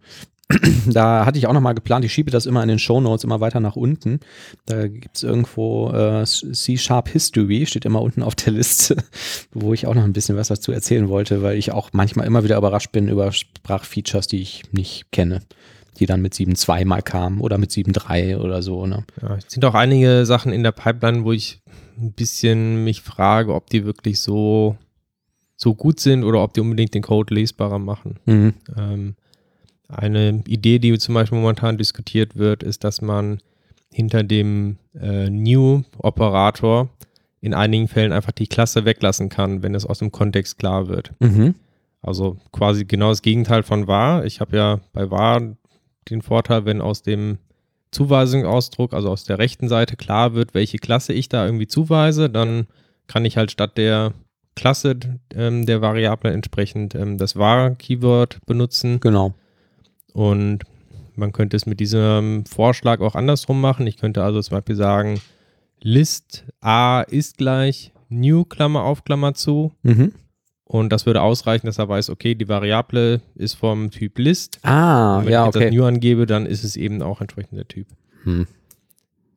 da hatte ich auch nochmal geplant, ich schiebe das immer in den Show Notes immer weiter nach unten. Da gibt es irgendwo äh, C-Sharp History, steht immer unten auf der Liste, wo ich auch noch ein bisschen was dazu erzählen wollte, weil ich auch manchmal immer wieder überrascht bin über Sprachfeatures, die ich nicht kenne die dann mit 7.2 mal kamen oder mit 7.3 oder so. Ne? Ja, es sind auch einige Sachen in der Pipeline, wo ich ein bisschen mich frage, ob die wirklich so, so gut sind oder ob die unbedingt den Code lesbarer machen. Mhm. Ähm, eine Idee, die zum Beispiel momentan diskutiert wird, ist, dass man hinter dem äh, New-Operator in einigen Fällen einfach die Klasse weglassen kann, wenn es aus dem Kontext klar wird. Mhm. Also quasi genau das Gegenteil von war. Ich habe ja bei war den Vorteil, wenn aus dem Zuweisungsausdruck, also aus der rechten Seite klar wird, welche Klasse ich da irgendwie zuweise, dann kann ich halt statt der Klasse ähm, der Variable entsprechend ähm, das var-Keyword benutzen. Genau. Und man könnte es mit diesem Vorschlag auch andersrum machen. Ich könnte also zum Beispiel sagen, list a ist gleich new Klammer auf Klammer zu. Mhm. Und das würde ausreichen, dass er weiß, okay, die Variable ist vom Typ List. Ah, und wenn ja, ich okay. das New angebe, dann ist es eben auch entsprechend der Typ. Hm.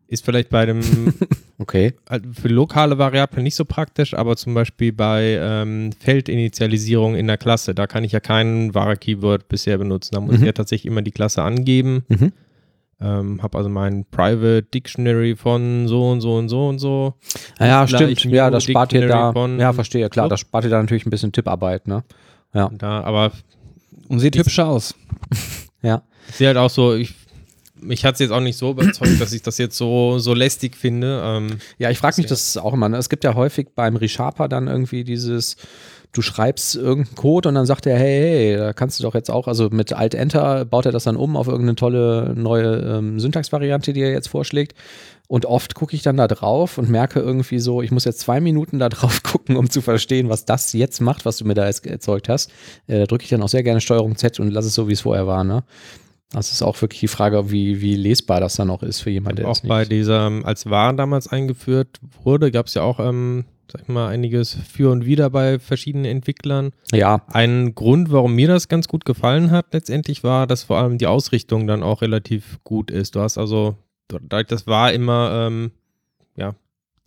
Ist vielleicht bei dem okay. für lokale Variablen nicht so praktisch, aber zum Beispiel bei ähm, Feldinitialisierung in der Klasse, da kann ich ja kein var Keyword bisher benutzen. Da muss mhm. ich ja tatsächlich immer die Klasse angeben. Mhm. Ähm, habe also mein Private Dictionary von so und so und so und so. Ah ja, stimmt. Ja, das spart dir da. Ja, verstehe, klar. Das spart dir da natürlich ein bisschen Tipparbeit, ne? Ja. Da, aber. Und sieht hübscher aus. ja. Sehe halt auch so, ich mich hat es jetzt auch nicht so überzeugt, dass ich das jetzt so, so lästig finde. Ähm, ja, ich frage mich das auch immer. Ne? Es gibt ja häufig beim Resharper dann irgendwie dieses, du schreibst irgendeinen Code und dann sagt er, hey, hey, da kannst du doch jetzt auch, also mit Alt-Enter baut er das dann um auf irgendeine tolle neue ähm, Syntaxvariante, die er jetzt vorschlägt. Und oft gucke ich dann da drauf und merke irgendwie so, ich muss jetzt zwei Minuten da drauf gucken, um zu verstehen, was das jetzt macht, was du mir da erzeugt hast. Äh, da drücke ich dann auch sehr gerne Steuerung Z und lasse es so, wie es vorher war. Ne? Das ist auch wirklich die Frage, wie, wie lesbar das dann auch ist für jemanden, der Auch bei dieser, als war damals eingeführt wurde, gab es ja auch ähm, sag ich mal, einiges für und wieder bei verschiedenen Entwicklern. Ja. Ein Grund, warum mir das ganz gut gefallen hat, letztendlich war, dass vor allem die Ausrichtung dann auch relativ gut ist. Du hast also, das war immer, ähm, ja,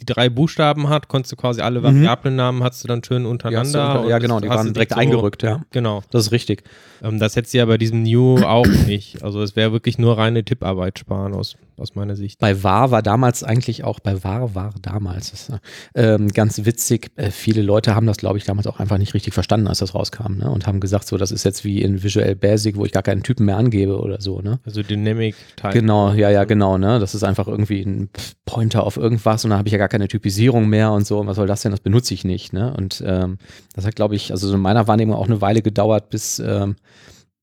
die drei Buchstaben hat, konntest du quasi alle mhm. Variablennamen, hast du dann schön untereinander. Unter, ja, genau, die waren direkt so, eingerückt, ja. Genau. Das ist richtig. Ähm, das hättest du ja bei diesem New auch nicht. Also es wäre wirklich nur reine Tipparbeit sparen aus, aus meiner Sicht. Bei war war damals eigentlich auch, bei war war damals, das, ähm, ganz witzig, äh, viele Leute haben das, glaube ich, damals auch einfach nicht richtig verstanden, als das rauskam, ne? Und haben gesagt, so, das ist jetzt wie in Visual Basic, wo ich gar keinen Typen mehr angebe oder so, ne? Also Dynamic Type. Genau, ja, ja, genau, ne? Das ist einfach irgendwie ein Pointer auf irgendwas und dann habe ich ja gar keine Typisierung mehr und so. Was soll das denn? Das benutze ich nicht, ne? Und ähm, das hat, glaube ich, also in meiner Wahrnehmung auch eine Weile gedauert, bis ähm,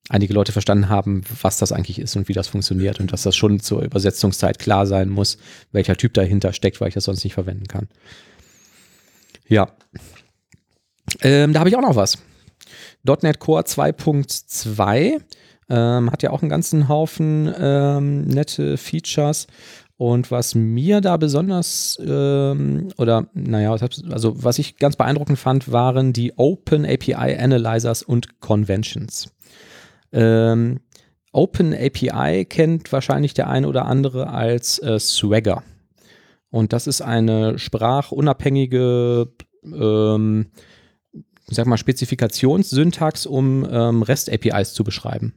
einige Leute verstanden haben, was das eigentlich ist und wie das funktioniert und dass das schon zur Übersetzungszeit klar sein muss, welcher Typ dahinter steckt, weil ich das sonst nicht verwenden kann. Ja. Ähm, da habe ich auch noch was. .NET Core 2.2 ähm, hat ja auch einen ganzen Haufen ähm, nette Features. Und was mir da besonders, ähm, oder naja, also was ich ganz beeindruckend fand, waren die Open API Analyzers und Conventions. Ähm, Open API kennt wahrscheinlich der eine oder andere als äh, Swagger. Und das ist eine sprachunabhängige, ähm, sag mal, Spezifikationssyntax, um ähm, REST-APIs zu beschreiben.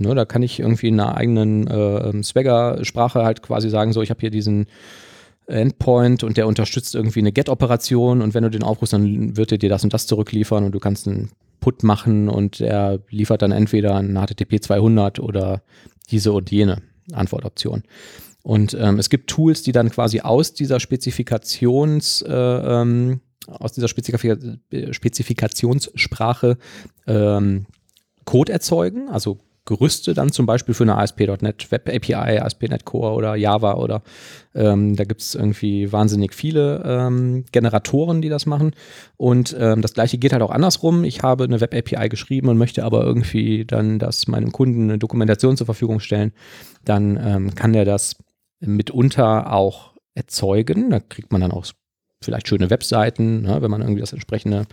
Ne, da kann ich irgendwie in einer eigenen äh, Swagger-Sprache halt quasi sagen, so, ich habe hier diesen Endpoint und der unterstützt irgendwie eine Get-Operation und wenn du den aufrufst, dann wird er dir das und das zurückliefern und du kannst einen Put machen und er liefert dann entweder ein HTTP 200 oder diese und jene Antwortoption. Und ähm, es gibt Tools, die dann quasi aus dieser Spezifikations, äh, ähm, aus dieser Spezifika Spezifikationssprache ähm, Code erzeugen, also Gerüste dann zum Beispiel für eine ASP.NET Web API, ASP.NET Core oder Java oder ähm, da gibt es irgendwie wahnsinnig viele ähm, Generatoren, die das machen. Und ähm, das gleiche geht halt auch andersrum. Ich habe eine Web API geschrieben und möchte aber irgendwie dann das meinem Kunden eine Dokumentation zur Verfügung stellen. Dann ähm, kann der das mitunter auch erzeugen. Da kriegt man dann auch vielleicht schöne Webseiten, ne, wenn man irgendwie das entsprechende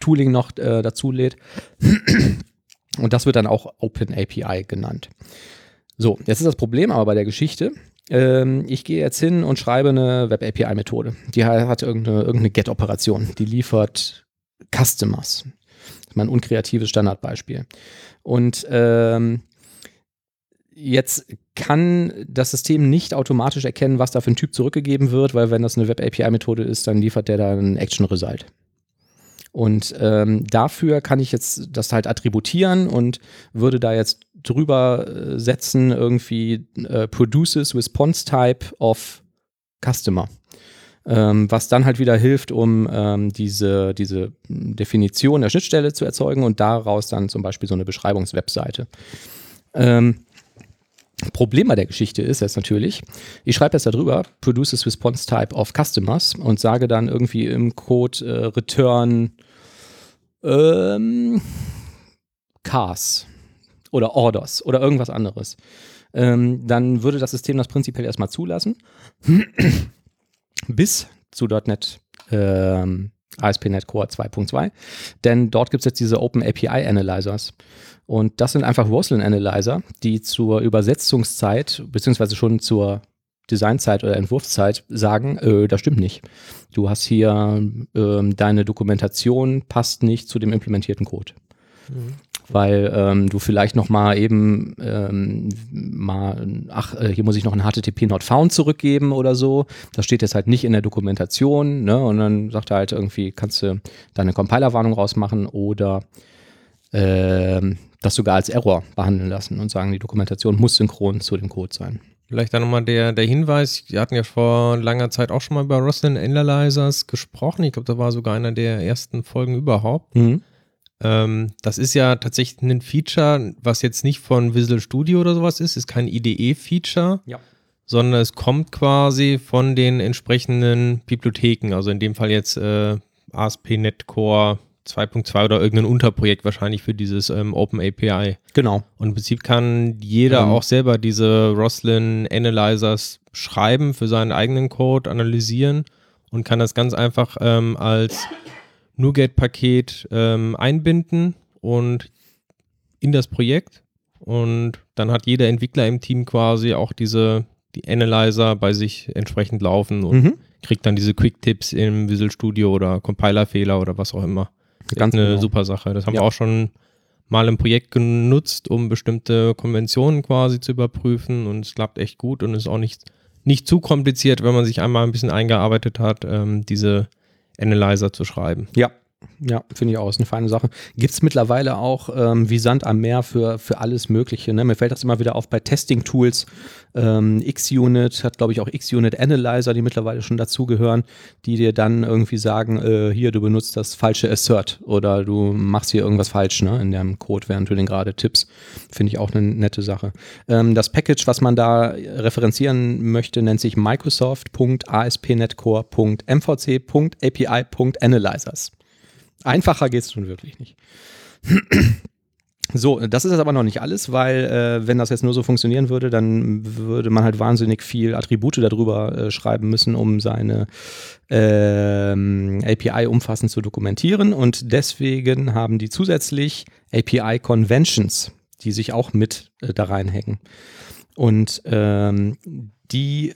Tooling noch äh, dazu lädt. Und das wird dann auch Open API genannt. So, jetzt ist das Problem aber bei der Geschichte. Ähm, ich gehe jetzt hin und schreibe eine Web API-Methode. Die hat irgendeine, irgendeine Get-Operation. Die liefert Customers. Das ist mein unkreatives Standardbeispiel. Und ähm, jetzt kann das System nicht automatisch erkennen, was da für ein Typ zurückgegeben wird, weil wenn das eine Web API-Methode ist, dann liefert der da ein Action-Result. Und ähm, dafür kann ich jetzt das halt attributieren und würde da jetzt drüber äh, setzen, irgendwie äh, produces response type of customer. Ähm, was dann halt wieder hilft, um ähm, diese, diese Definition der Schnittstelle zu erzeugen und daraus dann zum Beispiel so eine Beschreibungswebseite. Ähm, Problem bei der Geschichte ist jetzt natürlich, ich schreibe jetzt darüber, produces response type of customers und sage dann irgendwie im Code äh, return ähm, Cars oder Orders oder irgendwas anderes. Ähm, dann würde das System das prinzipiell erstmal zulassen, bis zu .NET ähm, ASP.NET Core 2.2, denn dort gibt es jetzt diese Open API Analyzers. Und das sind einfach Roslyn Analyzer, die zur Übersetzungszeit, beziehungsweise schon zur Designzeit oder Entwurfszeit sagen, äh, das stimmt nicht. Du hast hier äh, deine Dokumentation passt nicht zu dem implementierten Code. Mhm. Weil ähm, du vielleicht noch mal eben ähm, mal, ach, äh, hier muss ich noch ein HTTP not found zurückgeben oder so. Das steht jetzt halt nicht in der Dokumentation, ne? Und dann sagt er halt irgendwie, kannst du deine Compilerwarnung rausmachen oder äh, das sogar als Error behandeln lassen und sagen, die Dokumentation muss synchron zu dem Code sein. Vielleicht dann nochmal der, der Hinweis, wir hatten ja vor langer Zeit auch schon mal über Roslyn Analyzers gesprochen. Ich glaube, da war sogar einer der ersten Folgen überhaupt. Mhm. Ähm, das ist ja tatsächlich ein Feature, was jetzt nicht von Visual Studio oder sowas ist, ist kein IDE-Feature, ja. sondern es kommt quasi von den entsprechenden Bibliotheken, also in dem Fall jetzt äh, ASP.NET Core 2.2 oder irgendein Unterprojekt wahrscheinlich für dieses ähm, Open API. Genau. Und im Prinzip kann jeder ähm. auch selber diese Roslyn Analyzers schreiben für seinen eigenen Code, analysieren und kann das ganz einfach ähm, als NuGet-Paket ähm, einbinden und in das Projekt. Und dann hat jeder Entwickler im Team quasi auch diese die Analyzer bei sich entsprechend laufen und mhm, kriegt dann diese Quick-Tipps im Visual Studio oder Compiler-Fehler oder was auch immer. Ganz eine genau. super Sache. Das haben ja. wir auch schon mal im Projekt genutzt, um bestimmte Konventionen quasi zu überprüfen und es klappt echt gut und ist auch nicht, nicht zu kompliziert, wenn man sich einmal ein bisschen eingearbeitet hat, ähm, diese Analyzer zu schreiben. Ja, ja, finde ich auch, ist eine feine Sache. Gibt es mittlerweile auch ähm, wie Sand am Meer für, für alles Mögliche. Ne? Mir fällt das immer wieder auf bei Testing-Tools. Ähm, Xunit hat, glaube ich, auch Xunit Analyzer, die mittlerweile schon dazugehören, die dir dann irgendwie sagen, äh, hier, du benutzt das falsche Assert oder du machst hier irgendwas falsch ne, in deinem Code, während du den gerade tippst. Finde ich auch eine nette Sache. Ähm, das Package, was man da referenzieren möchte, nennt sich Microsoft.aspnetcore.mvc.api.analyzers. Einfacher geht es schon wirklich nicht. So, das ist aber noch nicht alles, weil äh, wenn das jetzt nur so funktionieren würde, dann würde man halt wahnsinnig viel Attribute darüber äh, schreiben müssen, um seine äh, API umfassend zu dokumentieren. Und deswegen haben die zusätzlich API Conventions, die sich auch mit äh, da reinhängen. Und ähm, die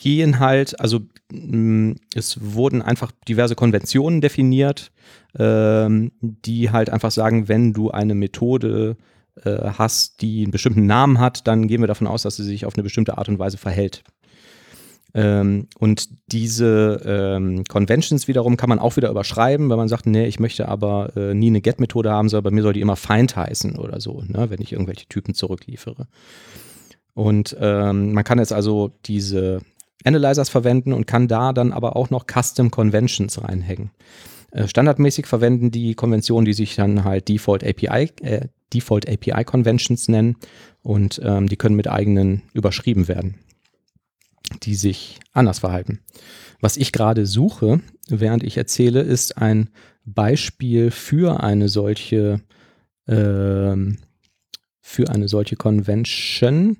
gehen halt, also mh, es wurden einfach diverse Konventionen definiert, ähm, die halt einfach sagen, wenn du eine Methode äh, hast, die einen bestimmten Namen hat, dann gehen wir davon aus, dass sie sich auf eine bestimmte Art und Weise verhält. Ähm, und diese ähm, Conventions wiederum kann man auch wieder überschreiben, wenn man sagt, nee, ich möchte aber äh, nie eine Get-Methode haben, sondern bei mir soll die immer Find heißen oder so, ne, wenn ich irgendwelche Typen zurückliefere. Und ähm, man kann jetzt also diese Analyzers verwenden und kann da dann aber auch noch Custom Conventions reinhängen. Äh, standardmäßig verwenden die Konventionen, die sich dann halt Default API, äh, Default API Conventions nennen und ähm, die können mit eigenen überschrieben werden, die sich anders verhalten. Was ich gerade suche, während ich erzähle, ist ein Beispiel für eine solche äh, für eine solche Convention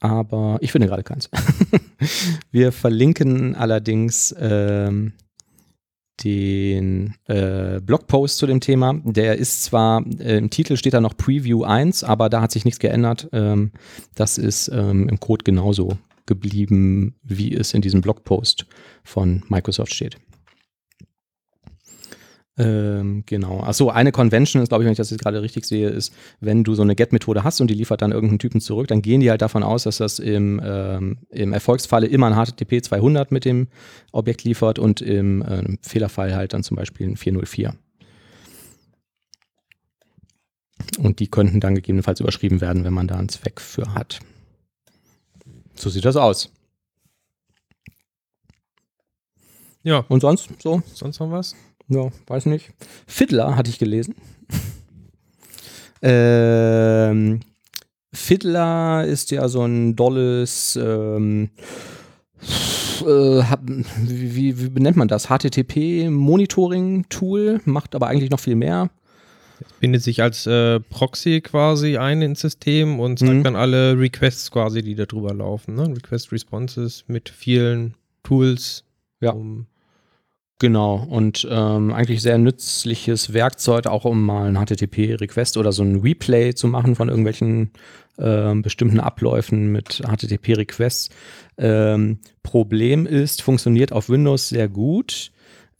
aber ich finde gerade keins. Wir verlinken allerdings ähm, den äh, Blogpost zu dem Thema. Der ist zwar, äh, im Titel steht da noch Preview 1, aber da hat sich nichts geändert. Ähm, das ist ähm, im Code genauso geblieben, wie es in diesem Blogpost von Microsoft steht. Ähm, genau. Achso, eine Convention ist, glaube ich, wenn ich das jetzt gerade richtig sehe, ist, wenn du so eine Get-Methode hast und die liefert dann irgendeinen Typen zurück, dann gehen die halt davon aus, dass das im, ähm, im Erfolgsfalle immer ein HTTP 200 mit dem Objekt liefert und im äh, Fehlerfall halt dann zum Beispiel ein 404. Und die könnten dann gegebenenfalls überschrieben werden, wenn man da einen Zweck für hat. So sieht das aus. Ja. Und sonst so? Sonst noch was? Ja, weiß nicht. Fiddler hatte ich gelesen. ähm, Fiddler ist ja so ein dolles, ähm, äh, wie, wie, benennt man das? HTTP-Monitoring-Tool, macht aber eigentlich noch viel mehr. Bindet sich als äh, Proxy quasi ein ins System und zeigt mhm. dann alle Requests quasi, die da drüber laufen. Ne? Request-Responses mit vielen Tools, ja. um Genau, und ähm, eigentlich sehr nützliches Werkzeug, auch um mal ein HTTP-Request oder so ein Replay zu machen von irgendwelchen äh, bestimmten Abläufen mit HTTP-Requests. Ähm, Problem ist, funktioniert auf Windows sehr gut.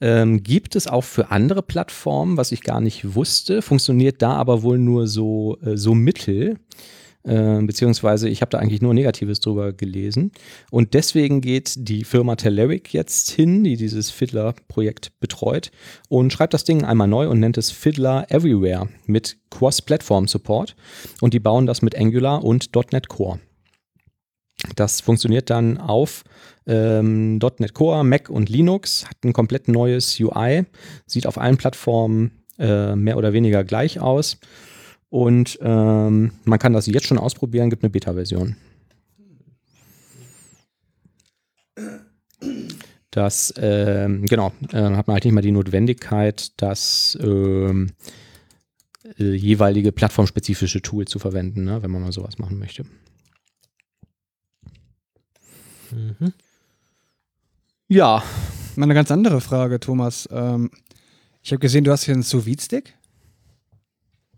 Ähm, gibt es auch für andere Plattformen, was ich gar nicht wusste, funktioniert da aber wohl nur so, äh, so mittel. Äh, beziehungsweise ich habe da eigentlich nur Negatives drüber gelesen. Und deswegen geht die Firma Telerik jetzt hin, die dieses Fiddler-Projekt betreut, und schreibt das Ding einmal neu und nennt es Fiddler Everywhere mit Cross-Platform-Support. Und die bauen das mit Angular und .NET Core. Das funktioniert dann auf ähm, .NET Core, Mac und Linux, hat ein komplett neues UI, sieht auf allen Plattformen äh, mehr oder weniger gleich aus und ähm, man kann das jetzt schon ausprobieren, gibt eine Beta-Version. Das, ähm, genau, äh, hat man halt nicht mal die Notwendigkeit, das ähm, äh, jeweilige plattformspezifische Tool zu verwenden, ne, wenn man mal sowas machen möchte. Mhm. Ja. Mal eine ganz andere Frage, Thomas. Ähm, ich habe gesehen, du hast hier einen Sous-Vide-Stick.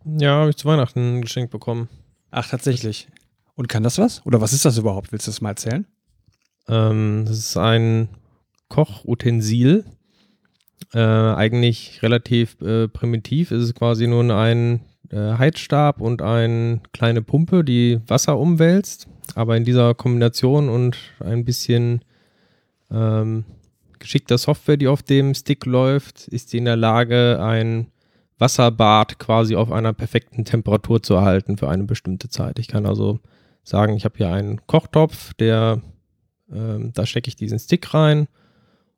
Ja, habe ich zu Weihnachten geschenkt bekommen. Ach, tatsächlich. Und kann das was? Oder was ist das überhaupt? Willst du das mal erzählen? Ähm, das ist ein Kochutensil. Äh, eigentlich relativ äh, primitiv. Es ist quasi nur ein äh, Heizstab und eine kleine Pumpe, die Wasser umwälzt. Aber in dieser Kombination und ein bisschen ähm, geschickter Software, die auf dem Stick läuft, ist sie in der Lage, ein Wasserbad quasi auf einer perfekten Temperatur zu erhalten für eine bestimmte Zeit. Ich kann also sagen, ich habe hier einen Kochtopf, der, ähm, da stecke ich diesen Stick rein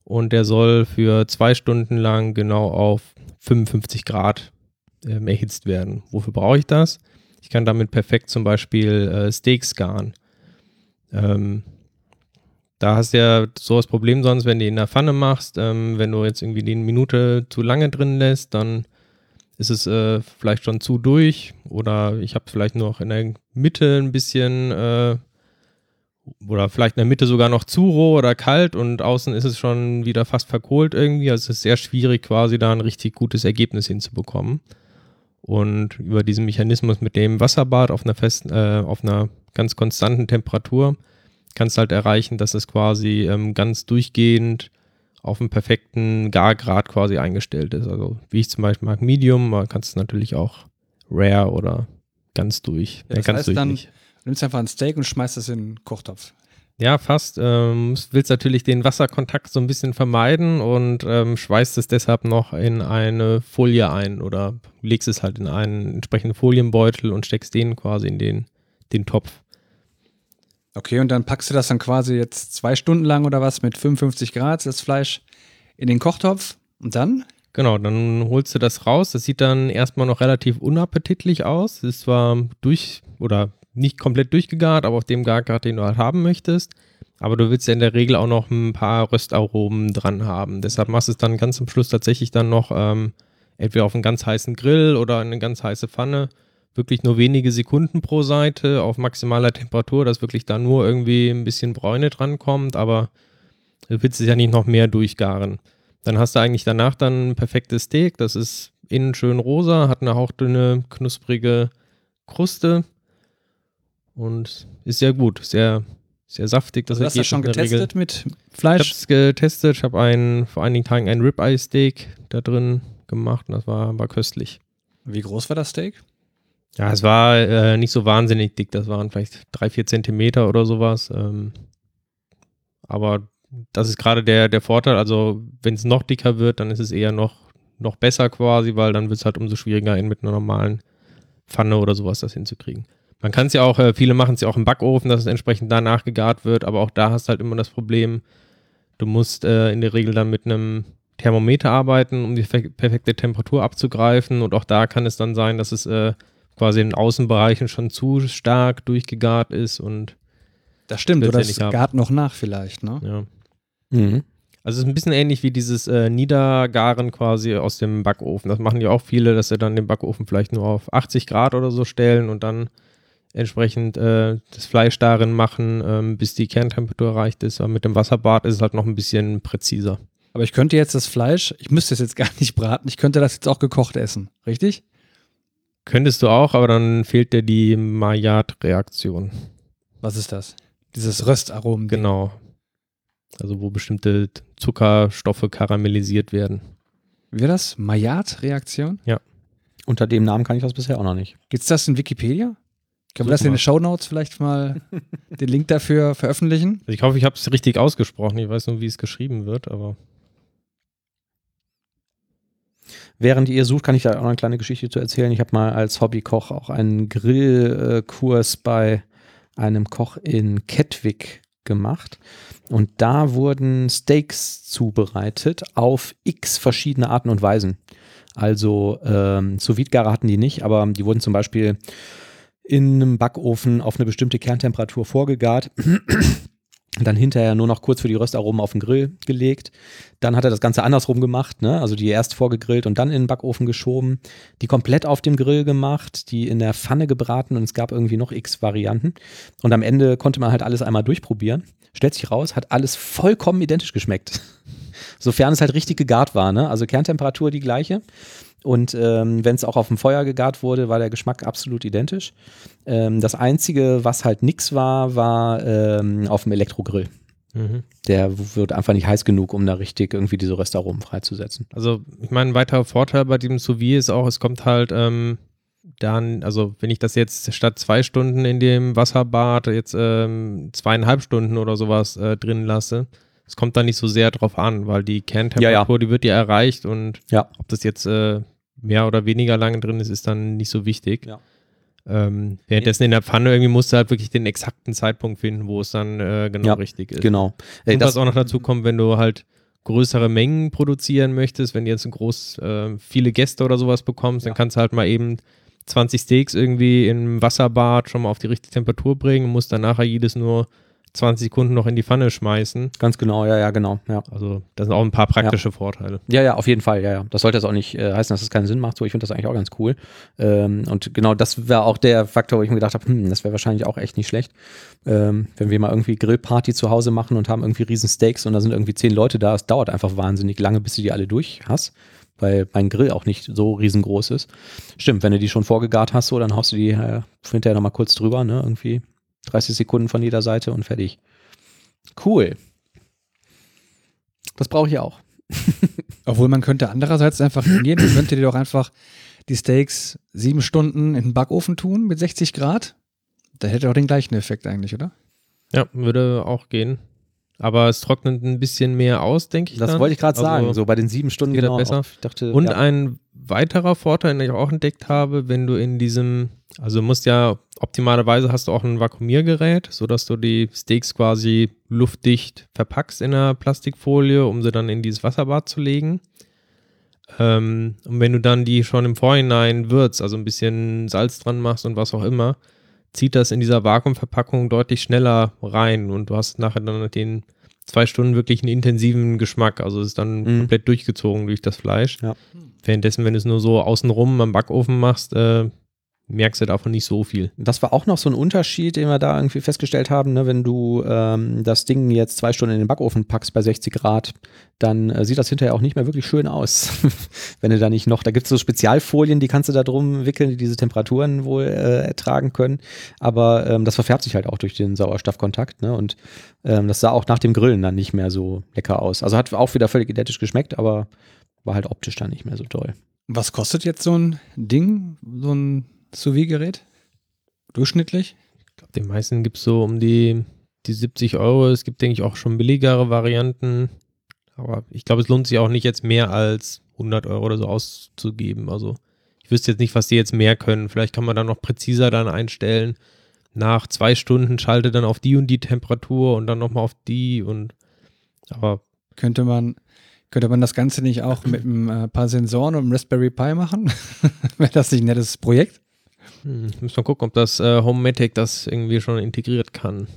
und der soll für zwei Stunden lang genau auf 55 Grad ähm, erhitzt werden. Wofür brauche ich das? Ich kann damit perfekt zum Beispiel äh, Steaks garen. Ähm, da hast du ja so das Problem sonst, wenn du in der Pfanne machst, ähm, wenn du jetzt irgendwie die Minute zu lange drin lässt, dann ist es äh, vielleicht schon zu durch oder ich habe vielleicht noch in der Mitte ein bisschen äh, oder vielleicht in der Mitte sogar noch zu roh oder kalt und außen ist es schon wieder fast verkohlt irgendwie. Also es ist sehr schwierig quasi da ein richtig gutes Ergebnis hinzubekommen. Und über diesen Mechanismus mit dem Wasserbad auf einer festen, äh, auf einer ganz konstanten Temperatur kannst halt erreichen, dass es quasi ähm, ganz durchgehend auf einen perfekten Gargrad quasi eingestellt ist. Also wie ich zum Beispiel mag Medium, man kann es natürlich auch Rare oder ganz durch. Ja, das ganz heißt durch dann, nicht. Du nimmst einfach ein Steak und schmeißt es in den Kochtopf. Ja, fast. Ähm, willst natürlich den Wasserkontakt so ein bisschen vermeiden und ähm, schweißt es deshalb noch in eine Folie ein oder legst es halt in einen entsprechenden Folienbeutel und steckst den quasi in den, den Topf. Okay, und dann packst du das dann quasi jetzt zwei Stunden lang oder was mit 55 Grad, das Fleisch, in den Kochtopf und dann? Genau, dann holst du das raus. Das sieht dann erstmal noch relativ unappetitlich aus. Ist zwar durch oder nicht komplett durchgegart, aber auf dem Gargrad, den du halt haben möchtest. Aber du willst ja in der Regel auch noch ein paar Röstaromen dran haben. Deshalb machst du es dann ganz am Schluss tatsächlich dann noch ähm, entweder auf einen ganz heißen Grill oder in eine ganz heiße Pfanne wirklich nur wenige Sekunden pro Seite auf maximaler Temperatur, dass wirklich da nur irgendwie ein bisschen Bräune drankommt, aber du willst es ja nicht noch mehr durchgaren. Dann hast du eigentlich danach dann ein perfektes Steak, das ist innen schön rosa, hat eine hauchdünne, knusprige Kruste und ist sehr gut, sehr, sehr saftig. Das also hast du schon getestet Regel. mit Fleisch? Ich habe es getestet, ich habe vor einigen Tagen ein Ribeye Steak da drin gemacht und das war, war köstlich. Wie groß war das Steak? Ja, es war äh, nicht so wahnsinnig dick. Das waren vielleicht drei, vier Zentimeter oder sowas. Ähm, aber das ist gerade der, der Vorteil. Also, wenn es noch dicker wird, dann ist es eher noch, noch besser quasi, weil dann wird es halt umso schwieriger, in mit einer normalen Pfanne oder sowas das hinzukriegen. Man kann es ja auch, äh, viele machen es ja auch im Backofen, dass es entsprechend danach gegart wird, aber auch da hast du halt immer das Problem, du musst äh, in der Regel dann mit einem Thermometer arbeiten, um die perfekte Temperatur abzugreifen und auch da kann es dann sein, dass es äh, quasi in den Außenbereichen schon zu stark durchgegart ist und das stimmt, oder es gart noch nach vielleicht, ne? Ja. Mhm. Also es ist ein bisschen ähnlich wie dieses äh, Niedergaren quasi aus dem Backofen. Das machen ja auch viele, dass sie dann den Backofen vielleicht nur auf 80 Grad oder so stellen und dann entsprechend äh, das Fleisch darin machen, ähm, bis die Kerntemperatur erreicht ist. Aber mit dem Wasserbad ist es halt noch ein bisschen präziser. Aber ich könnte jetzt das Fleisch, ich müsste es jetzt gar nicht braten, ich könnte das jetzt auch gekocht essen, richtig? Könntest du auch, aber dann fehlt dir die Maillard-Reaktion. Was ist das? Dieses Röstaromen. Genau. Also wo bestimmte Zuckerstoffe karamellisiert werden. Wie das? Maillard-Reaktion? Ja. Unter dem Namen kann ich das bisher auch noch nicht. Gibt es das in Wikipedia? Können wir das in den Show Notes vielleicht mal den Link dafür veröffentlichen? Also ich hoffe, ich habe es richtig ausgesprochen. Ich weiß nur, wie es geschrieben wird, aber. Während ihr sucht, kann ich da auch eine kleine Geschichte zu erzählen. Ich habe mal als Hobbykoch auch einen Grillkurs bei einem Koch in Kettwig gemacht. Und da wurden Steaks zubereitet auf x verschiedene Arten und Weisen. Also ähm, sous hatten die nicht, aber die wurden zum Beispiel in einem Backofen auf eine bestimmte Kerntemperatur vorgegart dann hinterher nur noch kurz für die Röstaromen auf den Grill gelegt. Dann hat er das Ganze andersrum gemacht, ne? also die erst vorgegrillt und dann in den Backofen geschoben, die komplett auf dem Grill gemacht, die in der Pfanne gebraten und es gab irgendwie noch x Varianten. Und am Ende konnte man halt alles einmal durchprobieren. Stellt sich raus, hat alles vollkommen identisch geschmeckt. Sofern es halt richtig gegart war, ne? also Kerntemperatur die gleiche. Und ähm, wenn es auch auf dem Feuer gegart wurde, war der Geschmack absolut identisch. Ähm, das Einzige, was halt nix war, war ähm, auf dem Elektrogrill. Mhm. Der wird einfach nicht heiß genug, um da richtig irgendwie diese Röstaromen freizusetzen. Also, ich meine, ein weiterer Vorteil bei diesem Sous ist auch, es kommt halt ähm, dann, also wenn ich das jetzt statt zwei Stunden in dem Wasserbad jetzt ähm, zweieinhalb Stunden oder sowas äh, drin lasse, es kommt da nicht so sehr drauf an, weil die Kerntemperatur, ja, ja. die wird ja erreicht und ja. ob das jetzt äh, mehr oder weniger lange drin ist, ist dann nicht so wichtig. Ja. Ähm, währenddessen in der Pfanne irgendwie musst du halt wirklich den exakten Zeitpunkt finden, wo es dann äh, genau ja, richtig ist. Genau. Ey, und was auch noch dazu kommt, wenn du halt größere Mengen produzieren möchtest, wenn du jetzt groß äh, viele Gäste oder sowas bekommst, ja. dann kannst du halt mal eben 20 Steaks irgendwie im Wasserbad schon mal auf die richtige Temperatur bringen und musst dann nachher jedes nur 20 Sekunden noch in die Pfanne schmeißen. Ganz genau, ja, ja, genau. Ja. Also das sind auch ein paar praktische ja. Vorteile. Ja, ja, auf jeden Fall, ja, ja. Das sollte jetzt auch nicht äh, heißen, dass es keinen Sinn macht. So, ich finde das eigentlich auch ganz cool. Ähm, und genau das wäre auch der Faktor, wo ich mir gedacht habe, hm, das wäre wahrscheinlich auch echt nicht schlecht. Ähm, wenn wir mal irgendwie Grillparty zu Hause machen und haben irgendwie riesen Steaks und da sind irgendwie zehn Leute da, es dauert einfach wahnsinnig lange, bis du die alle durch hast weil mein Grill auch nicht so riesengroß ist. Stimmt, wenn du die schon vorgegart hast, so, dann haust du die äh, hinterher nochmal kurz drüber, ne, irgendwie 30 Sekunden von jeder Seite und fertig. Cool. Das brauche ich auch. Obwohl man könnte andererseits einfach hingehen, man könnte dir doch einfach die Steaks sieben Stunden in den Backofen tun mit 60 Grad. Da hätte auch den gleichen Effekt eigentlich, oder? Ja, würde auch gehen. Aber es trocknet ein bisschen mehr aus, denke ich. Das dann. wollte ich gerade also sagen, so bei den sieben Stunden genau. Besser. Dachte, Und ja. ein weiterer Vorteil, den ich auch entdeckt habe, wenn du in diesem, also du musst ja optimalerweise hast du auch ein Vakuumiergerät, sodass du die Steaks quasi luftdicht verpackst in einer Plastikfolie, um sie dann in dieses Wasserbad zu legen. Ähm, und wenn du dann die schon im Vorhinein würzt, also ein bisschen Salz dran machst und was auch immer, zieht das in dieser Vakuumverpackung deutlich schneller rein und du hast nachher dann den zwei Stunden wirklich einen intensiven Geschmack. Also es ist dann mhm. komplett durchgezogen durch das Fleisch. Ja. Währenddessen, wenn du es nur so außenrum am Backofen machst, äh, merkst du davon nicht so viel. Das war auch noch so ein Unterschied, den wir da irgendwie festgestellt haben. Ne? Wenn du ähm, das Ding jetzt zwei Stunden in den Backofen packst bei 60 Grad, dann äh, sieht das hinterher auch nicht mehr wirklich schön aus. wenn du da nicht noch, da gibt es so Spezialfolien, die kannst du da drum wickeln, die diese Temperaturen wohl äh, ertragen können. Aber ähm, das verfärbt sich halt auch durch den Sauerstoffkontakt. Ne? Und ähm, das sah auch nach dem Grillen dann nicht mehr so lecker aus. Also hat auch wieder völlig identisch geschmeckt, aber war halt optisch dann nicht mehr so toll. Was kostet jetzt so ein Ding, so ein Sous-Gerät? Durchschnittlich? Ich glaube, den meisten gibt es so um die, die 70 Euro. Es gibt, denke ich, auch schon billigere Varianten. Aber ich glaube, es lohnt sich auch nicht jetzt mehr als 100 Euro oder so auszugeben. Also ich wüsste jetzt nicht, was die jetzt mehr können. Vielleicht kann man da noch präziser dann einstellen. Nach zwei Stunden schalte dann auf die und die Temperatur und dann nochmal auf die und aber könnte man könnte man das Ganze nicht auch mit ein äh, paar Sensoren und einem Raspberry Pi machen? Wäre das nicht ein nettes Projekt? Hm, müssen wir gucken, ob das äh, Homematic das irgendwie schon integriert kann.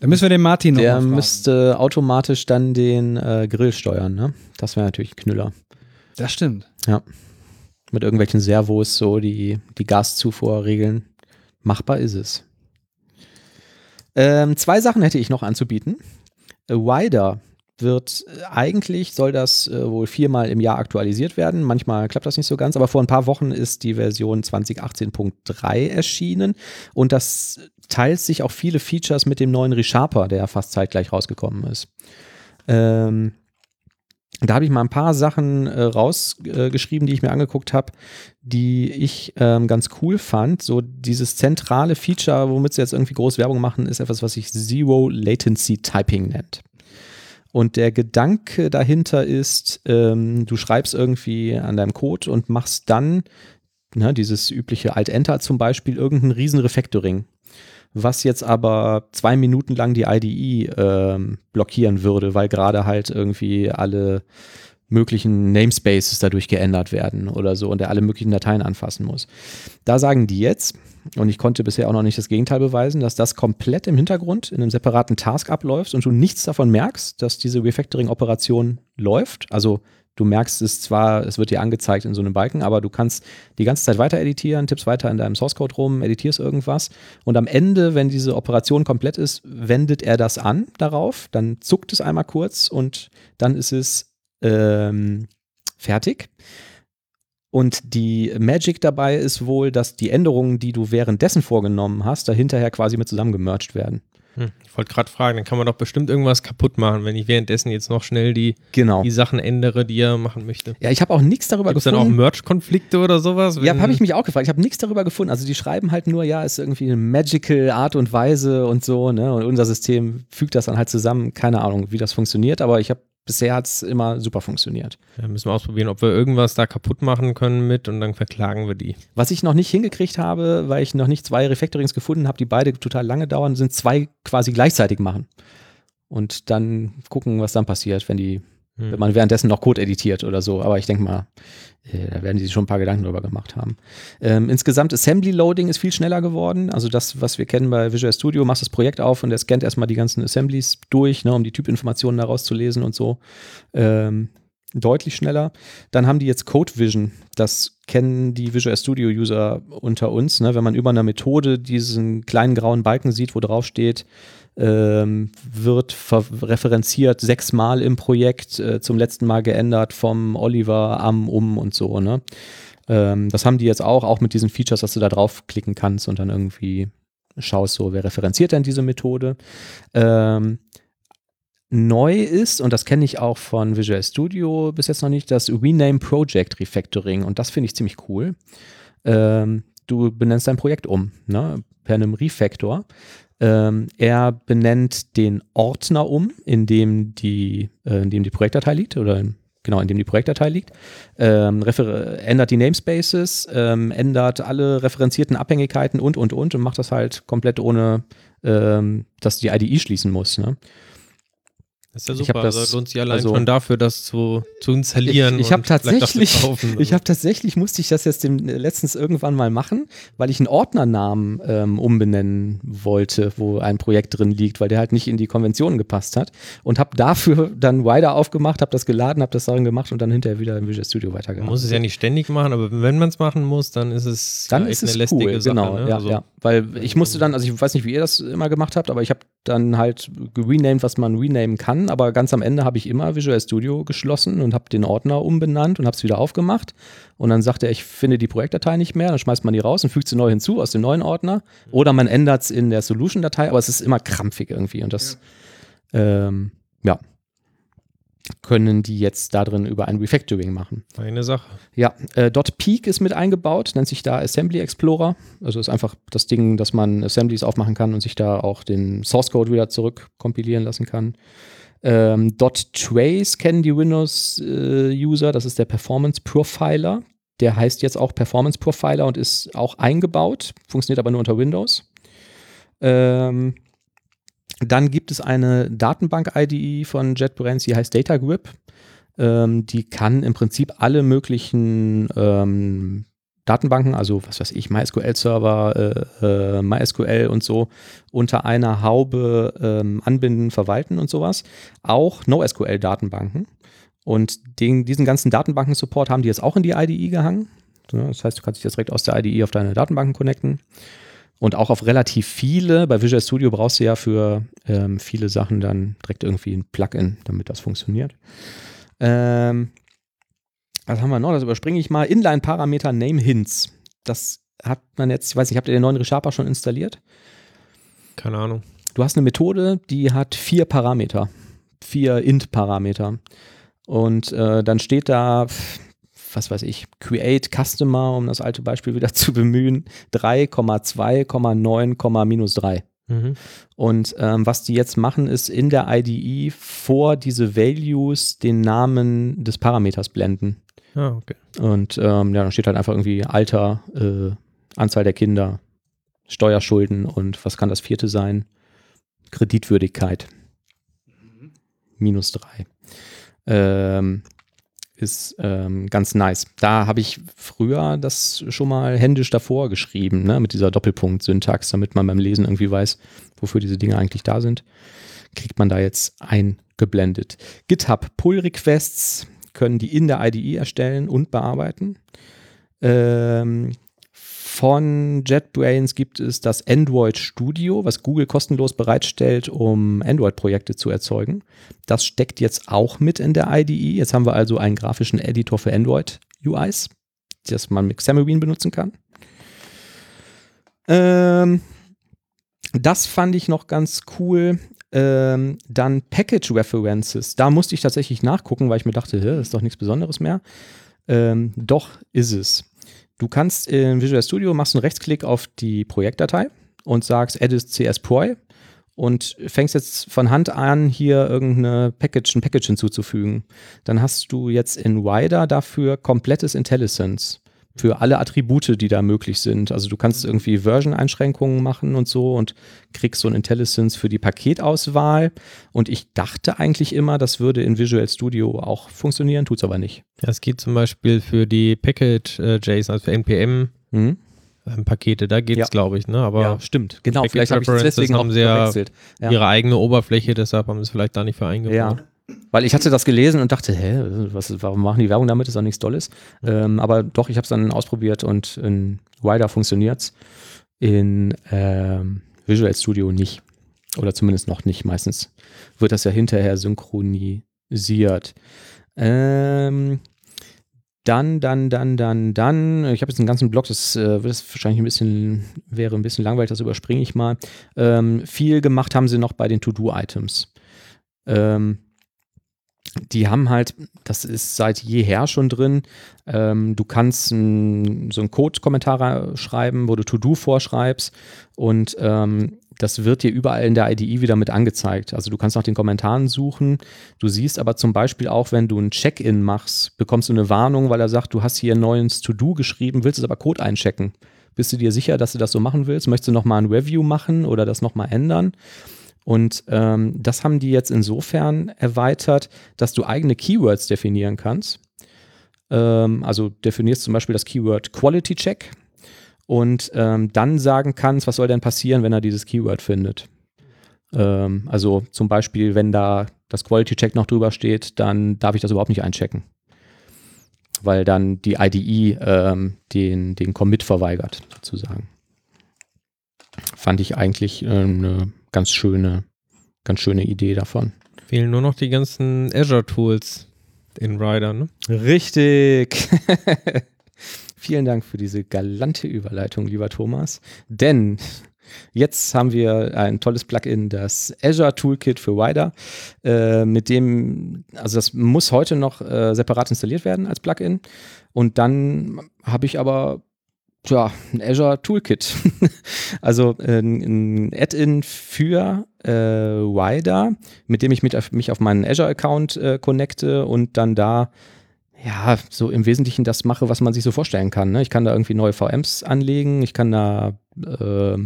Da müssen wir den Martin noch Der müsste automatisch dann den äh, Grill steuern, ne? Das wäre natürlich Knüller. Das stimmt. Ja. Mit irgendwelchen Servos so die, die Gaszufuhr regeln. Machbar ist es. Ähm, zwei Sachen hätte ich noch anzubieten. Wider wird äh, eigentlich soll das äh, wohl viermal im Jahr aktualisiert werden. Manchmal klappt das nicht so ganz, aber vor ein paar Wochen ist die Version 2018.3 erschienen und das teilt sich auch viele Features mit dem neuen ReSharper, der fast zeitgleich rausgekommen ist. Ähm, da habe ich mal ein paar Sachen äh, rausgeschrieben, äh, die ich mir angeguckt habe, die ich ähm, ganz cool fand. So dieses zentrale Feature, womit sie jetzt irgendwie groß Werbung machen, ist etwas, was sich Zero Latency Typing nennt. Und der Gedanke dahinter ist, ähm, du schreibst irgendwie an deinem Code und machst dann ne, dieses übliche Alt-Enter zum Beispiel irgendein riesen Refactoring, was jetzt aber zwei Minuten lang die IDE ähm, blockieren würde, weil gerade halt irgendwie alle möglichen Namespaces dadurch geändert werden oder so und er alle möglichen Dateien anfassen muss. Da sagen die jetzt, und ich konnte bisher auch noch nicht das Gegenteil beweisen, dass das komplett im Hintergrund in einem separaten Task abläuft und du nichts davon merkst, dass diese Refactoring-Operation läuft. Also du merkst es zwar, es wird dir angezeigt in so einem Balken, aber du kannst die ganze Zeit weiter editieren, tippst weiter in deinem Source Code rum, editierst irgendwas und am Ende, wenn diese Operation komplett ist, wendet er das an darauf, dann zuckt es einmal kurz und dann ist es ähm, fertig. Und die Magic dabei ist wohl, dass die Änderungen, die du währenddessen vorgenommen hast, da hinterher quasi mit zusammengemerged werden. Hm, ich wollte gerade fragen, dann kann man doch bestimmt irgendwas kaputt machen, wenn ich währenddessen jetzt noch schnell die, genau. die Sachen ändere, die er machen möchte. Ja, ich habe auch nichts darüber Gibt's gefunden. dann auch Merch-Konflikte oder sowas? Ja, habe ich mich auch gefragt. Ich habe nichts darüber gefunden. Also die schreiben halt nur, ja, ist irgendwie eine magical Art und Weise und so, ne? Und unser System fügt das dann halt zusammen. Keine Ahnung, wie das funktioniert, aber ich habe bisher hat es immer super funktioniert. Ja, müssen wir ausprobieren, ob wir irgendwas da kaputt machen können mit und dann verklagen wir die. Was ich noch nicht hingekriegt habe, weil ich noch nicht zwei Refactorings gefunden habe, die beide total lange dauern, sind zwei quasi gleichzeitig machen. Und dann gucken, was dann passiert, wenn die, hm. wenn man währenddessen noch Code editiert oder so. Aber ich denke mal, äh, da werden die sich schon ein paar Gedanken drüber gemacht haben. Ähm, insgesamt Assembly Loading ist viel schneller geworden. Also das, was wir kennen bei Visual Studio, machst das Projekt auf und der scannt erstmal die ganzen Assemblies durch, ne, um die Typinformationen daraus zu lesen und so. Ähm, deutlich schneller. Dann haben die jetzt Code Vision. Das kennen die Visual Studio User unter uns. Ne? Wenn man über einer Methode diesen kleinen grauen Balken sieht, wo drauf steht, ähm, wird referenziert sechsmal im Projekt, äh, zum letzten Mal geändert vom Oliver am um und so. Ne? Ähm, das haben die jetzt auch, auch mit diesen Features, dass du da draufklicken kannst und dann irgendwie schaust, so wer referenziert denn diese Methode. Ähm, neu ist, und das kenne ich auch von Visual Studio bis jetzt noch nicht, das Rename Project Refactoring. Und das finde ich ziemlich cool. Ähm, du benennst dein Projekt um, ne? per einem Refactor. Ähm, er benennt den Ordner um, in dem die, äh, in dem die Projektdatei liegt oder genau, in dem die Projektdatei liegt, ähm, ändert die Namespaces, ähm, ändert alle referenzierten Abhängigkeiten und, und, und und macht das halt komplett ohne, ähm, dass die IDE schließen muss. Ne? Ist ja super. Das, also lohnt sich allein also, schon dafür, das zu, zu installieren. Ich, ich habe tatsächlich, kaufen, ich habe tatsächlich musste ich das jetzt dem, letztens irgendwann mal machen, weil ich einen Ordnernamen ähm, umbenennen wollte, wo ein Projekt drin liegt, weil der halt nicht in die Konventionen gepasst hat und habe dafür dann Wider aufgemacht, habe das geladen, habe das darin gemacht und dann hinterher wieder im Visual Studio weitergemacht. Man muss es ja nicht ständig machen, aber wenn man es machen muss, dann ist es dann ja ist es eine lästige cool, Sache. Genau, ne? ja, also, ja, weil ich musste dann, also ich weiß nicht, wie ihr das immer gemacht habt, aber ich habe dann halt gerenamed, was man renamen kann, aber ganz am Ende habe ich immer Visual Studio geschlossen und habe den Ordner umbenannt und habe es wieder aufgemacht. Und dann sagt er, ich finde die Projektdatei nicht mehr, dann schmeißt man die raus und fügt sie neu hinzu aus dem neuen Ordner. Oder man ändert es in der Solution-Datei, aber es ist immer krampfig irgendwie. Und das, ja. Ähm, ja können die jetzt da drin über ein Refactoring machen. Eine Sache. Ja, äh, .peak ist mit eingebaut, nennt sich da Assembly Explorer. Also ist einfach das Ding, dass man Assemblies aufmachen kann und sich da auch den Source Code wieder zurück kompilieren lassen kann. Ähm, .trace kennen die Windows-User, äh, das ist der Performance Profiler. Der heißt jetzt auch Performance Profiler und ist auch eingebaut, funktioniert aber nur unter Windows. Ähm, dann gibt es eine Datenbank-IDE von JetBrains, die heißt DataGrip. Ähm, die kann im Prinzip alle möglichen ähm, Datenbanken, also was weiß ich, MySQL-Server, äh, äh, MySQL und so, unter einer Haube ähm, anbinden, verwalten und sowas. Auch NoSQL-Datenbanken. Und den, diesen ganzen Datenbanken-Support haben die jetzt auch in die IDE gehangen. Das heißt, du kannst dich jetzt direkt aus der IDE auf deine Datenbanken connecten und auch auf relativ viele. Bei Visual Studio brauchst du ja für ähm, viele Sachen dann direkt irgendwie ein Plugin, damit das funktioniert. Ähm, was haben wir noch? Das überspringe ich mal. Inline-Parameter Name Hints. Das hat man jetzt, ich weiß nicht, habt ihr den neuen ReSharper schon installiert? Keine Ahnung. Du hast eine Methode, die hat vier Parameter. Vier Int-Parameter. Und äh, dann steht da, was weiß ich, Create Customer, um das alte Beispiel wieder zu bemühen, 3,2,9, minus 3. Mhm. Und ähm, was die jetzt machen, ist in der IDE vor diese Values den Namen des Parameters blenden. Ah, okay. Und ähm, ja, dann steht halt einfach irgendwie Alter, äh, Anzahl der Kinder, Steuerschulden und was kann das vierte sein? Kreditwürdigkeit. Mhm. Minus 3. Ähm, ist ähm, ganz nice. Da habe ich früher das schon mal händisch davor geschrieben, ne, mit dieser Doppelpunkt-Syntax, damit man beim Lesen irgendwie weiß, wofür diese Dinge eigentlich da sind. Kriegt man da jetzt eingeblendet. GitHub Pull-Requests können die in der IDE erstellen und bearbeiten. Ähm, von JetBrains gibt es das Android Studio, was Google kostenlos bereitstellt, um Android-Projekte zu erzeugen. Das steckt jetzt auch mit in der IDE. Jetzt haben wir also einen grafischen Editor für Android-UIs, das man mit Xamarin benutzen kann. Ähm, das fand ich noch ganz cool. Ähm, dann Package References. Da musste ich tatsächlich nachgucken, weil ich mir dachte, das ist doch nichts Besonderes mehr. Ähm, doch ist es. Du kannst in Visual Studio machst einen Rechtsklick auf die Projektdatei und sagst Edit CS Proi und fängst jetzt von Hand an, hier irgendeine Package, ein Package hinzuzufügen. Dann hast du jetzt in Wider dafür komplettes IntelliSense für alle Attribute, die da möglich sind. Also du kannst irgendwie Version-Einschränkungen machen und so und kriegst so ein IntelliSense für die Paketauswahl. Und ich dachte eigentlich immer, das würde in Visual Studio auch funktionieren, tut es aber nicht. Ja, es geht zum Beispiel für die Package-JSON, also für NPM. Mhm. Ähm, Pakete, da geht es, ja. glaube ich, ne? Aber ja, stimmt. Genau, vielleicht habe ich es deswegen haben sie ja, ja, ihre eigene Oberfläche, deshalb haben sie es vielleicht da nicht für eingebaut. Ja. Weil ich hatte das gelesen und dachte, hä, was, warum machen die Werbung damit? Ist doch nichts Tolles. Ähm, aber doch, ich habe es dann ausprobiert und in Wider funktioniert es. In ähm, Visual Studio nicht. Oder zumindest noch nicht. Meistens wird das ja hinterher synchronisiert. Ähm, dann, dann, dann, dann, dann, ich habe jetzt einen ganzen Blog, das äh, wird wahrscheinlich ein bisschen, wäre ein bisschen langweilig, das überspringe ich mal. Ähm, viel gemacht haben sie noch bei den To-Do-Items. Ähm, die haben halt, das ist seit jeher schon drin, ähm, du kannst ein, so einen Code-Kommentar schreiben, wo du To-Do vorschreibst und ähm, das wird dir überall in der IDE wieder mit angezeigt. Also du kannst nach den Kommentaren suchen. Du siehst aber zum Beispiel auch, wenn du ein Check-in machst, bekommst du eine Warnung, weil er sagt, du hast hier ein neues To-Do geschrieben, willst es aber Code einchecken. Bist du dir sicher, dass du das so machen willst? Möchtest du nochmal ein Review machen oder das nochmal ändern? Und ähm, das haben die jetzt insofern erweitert, dass du eigene Keywords definieren kannst. Ähm, also definierst zum Beispiel das Keyword Quality Check und ähm, dann sagen kannst, was soll denn passieren, wenn er dieses Keyword findet. Ähm, also zum Beispiel, wenn da das Quality Check noch drüber steht, dann darf ich das überhaupt nicht einchecken. Weil dann die IDE ähm, den, den Commit verweigert, sozusagen. Fand ich eigentlich eine ähm, ganz schöne, ganz schöne Idee davon. Fehlen nur noch die ganzen Azure-Tools in Rider, ne? Richtig. Vielen Dank für diese galante Überleitung, lieber Thomas. Denn Jetzt haben wir ein tolles Plugin, das Azure Toolkit für Rider, äh, mit dem, also das muss heute noch äh, separat installiert werden als Plugin. Und dann habe ich aber ja, ein Azure Toolkit. also äh, ein, Add-in für äh, Rider, mit dem ich mit, mich auf meinen Azure-Account äh, connecte und dann da ja, so im Wesentlichen das mache, was man sich so vorstellen kann. Ne? Ich kann da irgendwie neue VMs anlegen, ich kann da äh,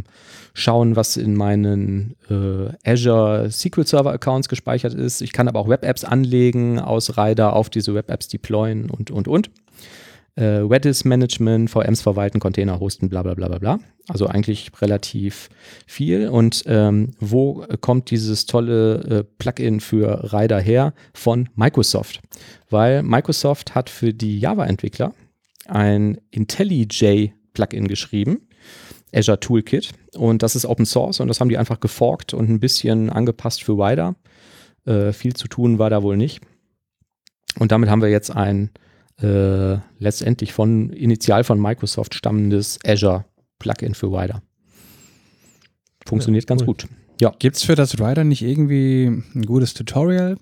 schauen, was in meinen äh, Azure SQL Server Accounts gespeichert ist. Ich kann aber auch Web-Apps anlegen aus Rider auf diese Web-Apps deployen und, und, und äh, Redis Management, VMs verwalten, Container hosten, bla bla bla bla bla. Also eigentlich relativ viel. Und ähm, wo kommt dieses tolle äh, Plugin für Rider her? Von Microsoft. Weil Microsoft hat für die Java-Entwickler ein IntelliJ Plugin geschrieben. Azure Toolkit. Und das ist Open Source und das haben die einfach geforkt und ein bisschen angepasst für Rider. Äh, viel zu tun war da wohl nicht. Und damit haben wir jetzt ein äh, letztendlich von initial von Microsoft stammendes Azure Plugin für Rider. Funktioniert ja, cool. ganz gut. Ja. Gibt es für das Rider nicht irgendwie ein gutes Tutorial,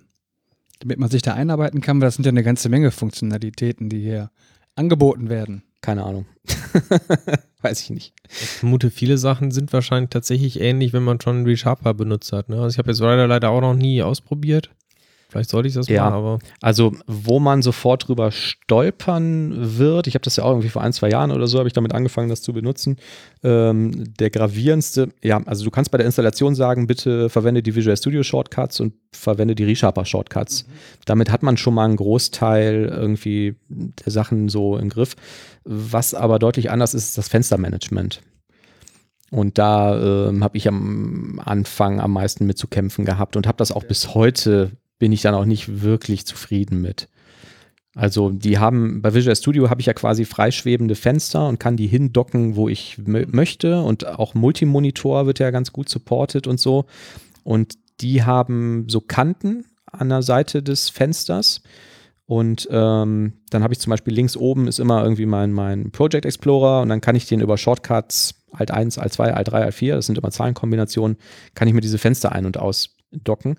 damit man sich da einarbeiten kann? Weil das sind ja eine ganze Menge Funktionalitäten, die hier angeboten werden. Keine Ahnung. Weiß ich nicht. Ich vermute, viele Sachen sind wahrscheinlich tatsächlich ähnlich, wenn man schon ReSharper benutzt hat. Ne? Also ich habe jetzt Rider leider auch noch nie ausprobiert. Vielleicht sollte ich das ja, mal, aber. Also, wo man sofort drüber stolpern wird, ich habe das ja auch irgendwie vor ein, zwei Jahren oder so, habe ich damit angefangen, das zu benutzen. Ähm, der gravierendste, ja, also du kannst bei der Installation sagen, bitte verwende die Visual Studio Shortcuts und verwende die ReSharper Shortcuts. Mhm. Damit hat man schon mal einen Großteil irgendwie der Sachen so im Griff. Was aber deutlich anders ist, ist das Fenstermanagement. Und da äh, habe ich am Anfang am meisten mit zu kämpfen gehabt und habe das auch bis heute bin ich dann auch nicht wirklich zufrieden mit. Also die haben, bei Visual Studio habe ich ja quasi freischwebende Fenster und kann die hindocken, wo ich möchte und auch Multimonitor wird ja ganz gut supported und so. Und die haben so Kanten an der Seite des Fensters und ähm, dann habe ich zum Beispiel links oben ist immer irgendwie mein, mein Project Explorer und dann kann ich den über Shortcuts Alt 1, Alt 2, Alt 3, Alt 4, das sind immer Zahlenkombinationen, kann ich mir diese Fenster ein- und ausdocken.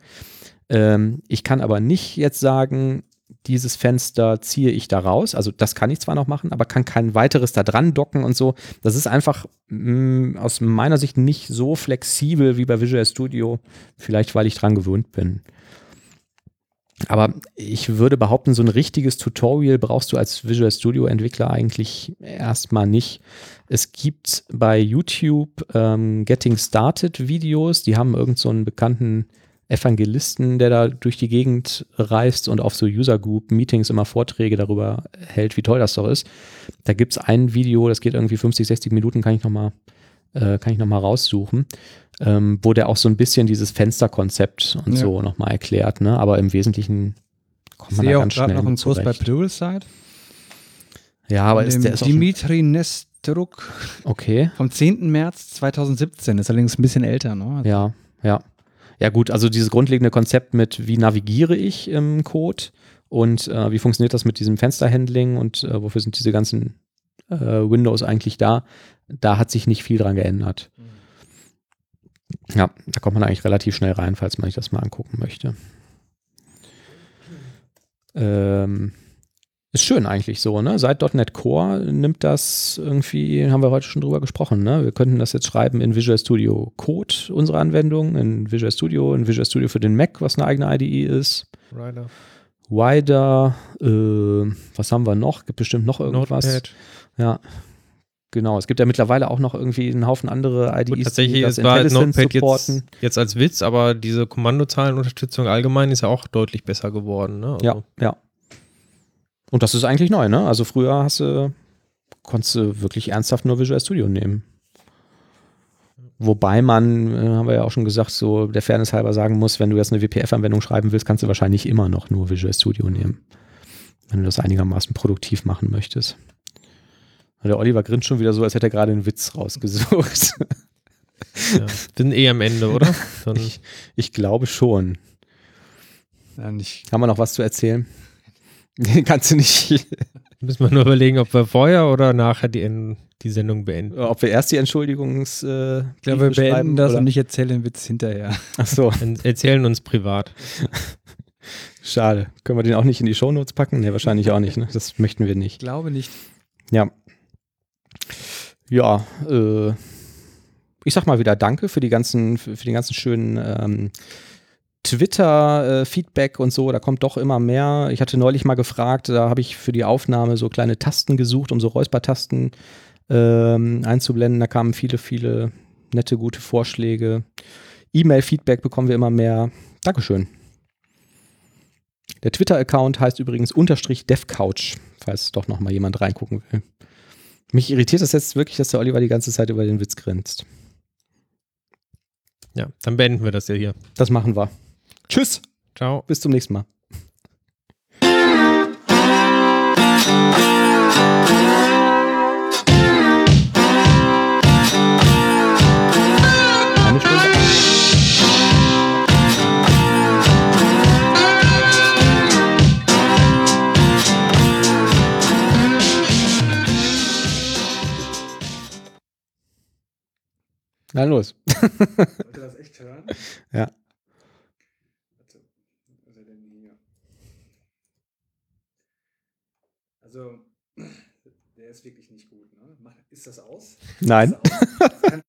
Ähm, ich kann aber nicht jetzt sagen, dieses Fenster ziehe ich da raus. Also das kann ich zwar noch machen, aber kann kein weiteres da dran docken und so. Das ist einfach mh, mm, aus meiner Sicht nicht so flexibel wie bei Visual Studio. Vielleicht, weil ich dran gewöhnt bin. Aber ich würde behaupten, so ein richtiges Tutorial brauchst du als Visual Studio Entwickler eigentlich erstmal nicht. Es gibt bei YouTube ähm, Getting Started Videos, die haben irgend so einen bekannten Evangelisten, der da durch die Gegend reist und auf so User Group Meetings immer Vorträge darüber hält, wie toll das doch ist. Da gibt es ein Video, das geht irgendwie 50, 60 Minuten, kann ich nochmal äh, kann ich noch mal raussuchen, ähm, wo der auch so ein bisschen dieses Fensterkonzept und ja. so nochmal erklärt, ne? aber im Wesentlichen kommt man da ganz schnell noch einen Kurs bei Pluralsight. Ja, aber ist der ist Dimitri Nestruk. Okay. Vom 10. März 2017, ist allerdings ein bisschen älter, ne? Also ja, ja. Ja gut, also dieses grundlegende Konzept mit, wie navigiere ich im Code und äh, wie funktioniert das mit diesem Fensterhandling und äh, wofür sind diese ganzen äh, Windows eigentlich da, da hat sich nicht viel dran geändert. Ja, da kommt man eigentlich relativ schnell rein, falls man sich das mal angucken möchte. Ähm, ist schön eigentlich so, ne? Seit .NET Core nimmt das irgendwie, haben wir heute schon drüber gesprochen, ne? Wir könnten das jetzt schreiben in Visual Studio Code, unsere Anwendung, in Visual Studio, in Visual Studio für den Mac, was eine eigene IDE ist. Rider. Wider, äh, was haben wir noch? Gibt bestimmt noch irgendwas. Notepad. Ja. Genau, es gibt ja mittlerweile auch noch irgendwie einen Haufen andere IDEs, Gut, tatsächlich die das war Notepad supporten. Jetzt, jetzt als Witz, aber diese Kommandozahlenunterstützung allgemein ist ja auch deutlich besser geworden. Ne? Also ja, ja. Und das ist eigentlich neu, ne? Also früher hast du, konntest du wirklich ernsthaft nur Visual Studio nehmen. Wobei man, äh, haben wir ja auch schon gesagt, so der Fairness halber sagen muss, wenn du jetzt eine WPF-Anwendung schreiben willst, kannst du wahrscheinlich immer noch nur Visual Studio nehmen. Wenn du das einigermaßen produktiv machen möchtest. Der Oliver grinst schon wieder so, als hätte er gerade einen Witz rausgesucht. Ja, sind eh am Ende, oder? Ich, ich, glaube schon. Ja, Haben wir noch was zu erzählen? Kannst du nicht. Müssen wir nur überlegen, ob wir vorher oder nachher die, die Sendung beenden. Ob wir erst die Entschuldigungs. Äh, ich glaube, wir beenden das oder? und nicht erzählen den Witz hinterher. Ach so. erzählen uns privat. Schade. Können wir den auch nicht in die Shownotes packen? Ne, wahrscheinlich auch nicht. Ne? Das möchten wir nicht. Ich glaube nicht. Ja. Ja, äh, ich sag mal wieder Danke für die ganzen, für, für die ganzen schönen ähm, Twitter-Feedback und so. Da kommt doch immer mehr. Ich hatte neulich mal gefragt, da habe ich für die Aufnahme so kleine Tasten gesucht, um so Räuspertasten ähm, einzublenden. Da kamen viele, viele nette, gute Vorschläge. E-Mail-Feedback bekommen wir immer mehr. Dankeschön. Der Twitter-Account heißt übrigens unterstrich devcouch, falls doch noch mal jemand reingucken will. Mich irritiert das jetzt wirklich, dass der Oliver die ganze Zeit über den Witz grinst. Ja, dann beenden wir das ja hier. Das machen wir. Tschüss. Ciao. Bis zum nächsten Mal. Na los. Wollt ihr das echt hören? Ja. Also, der ist wirklich nicht gut. Ne? Ist das aus? Nein. Das aus?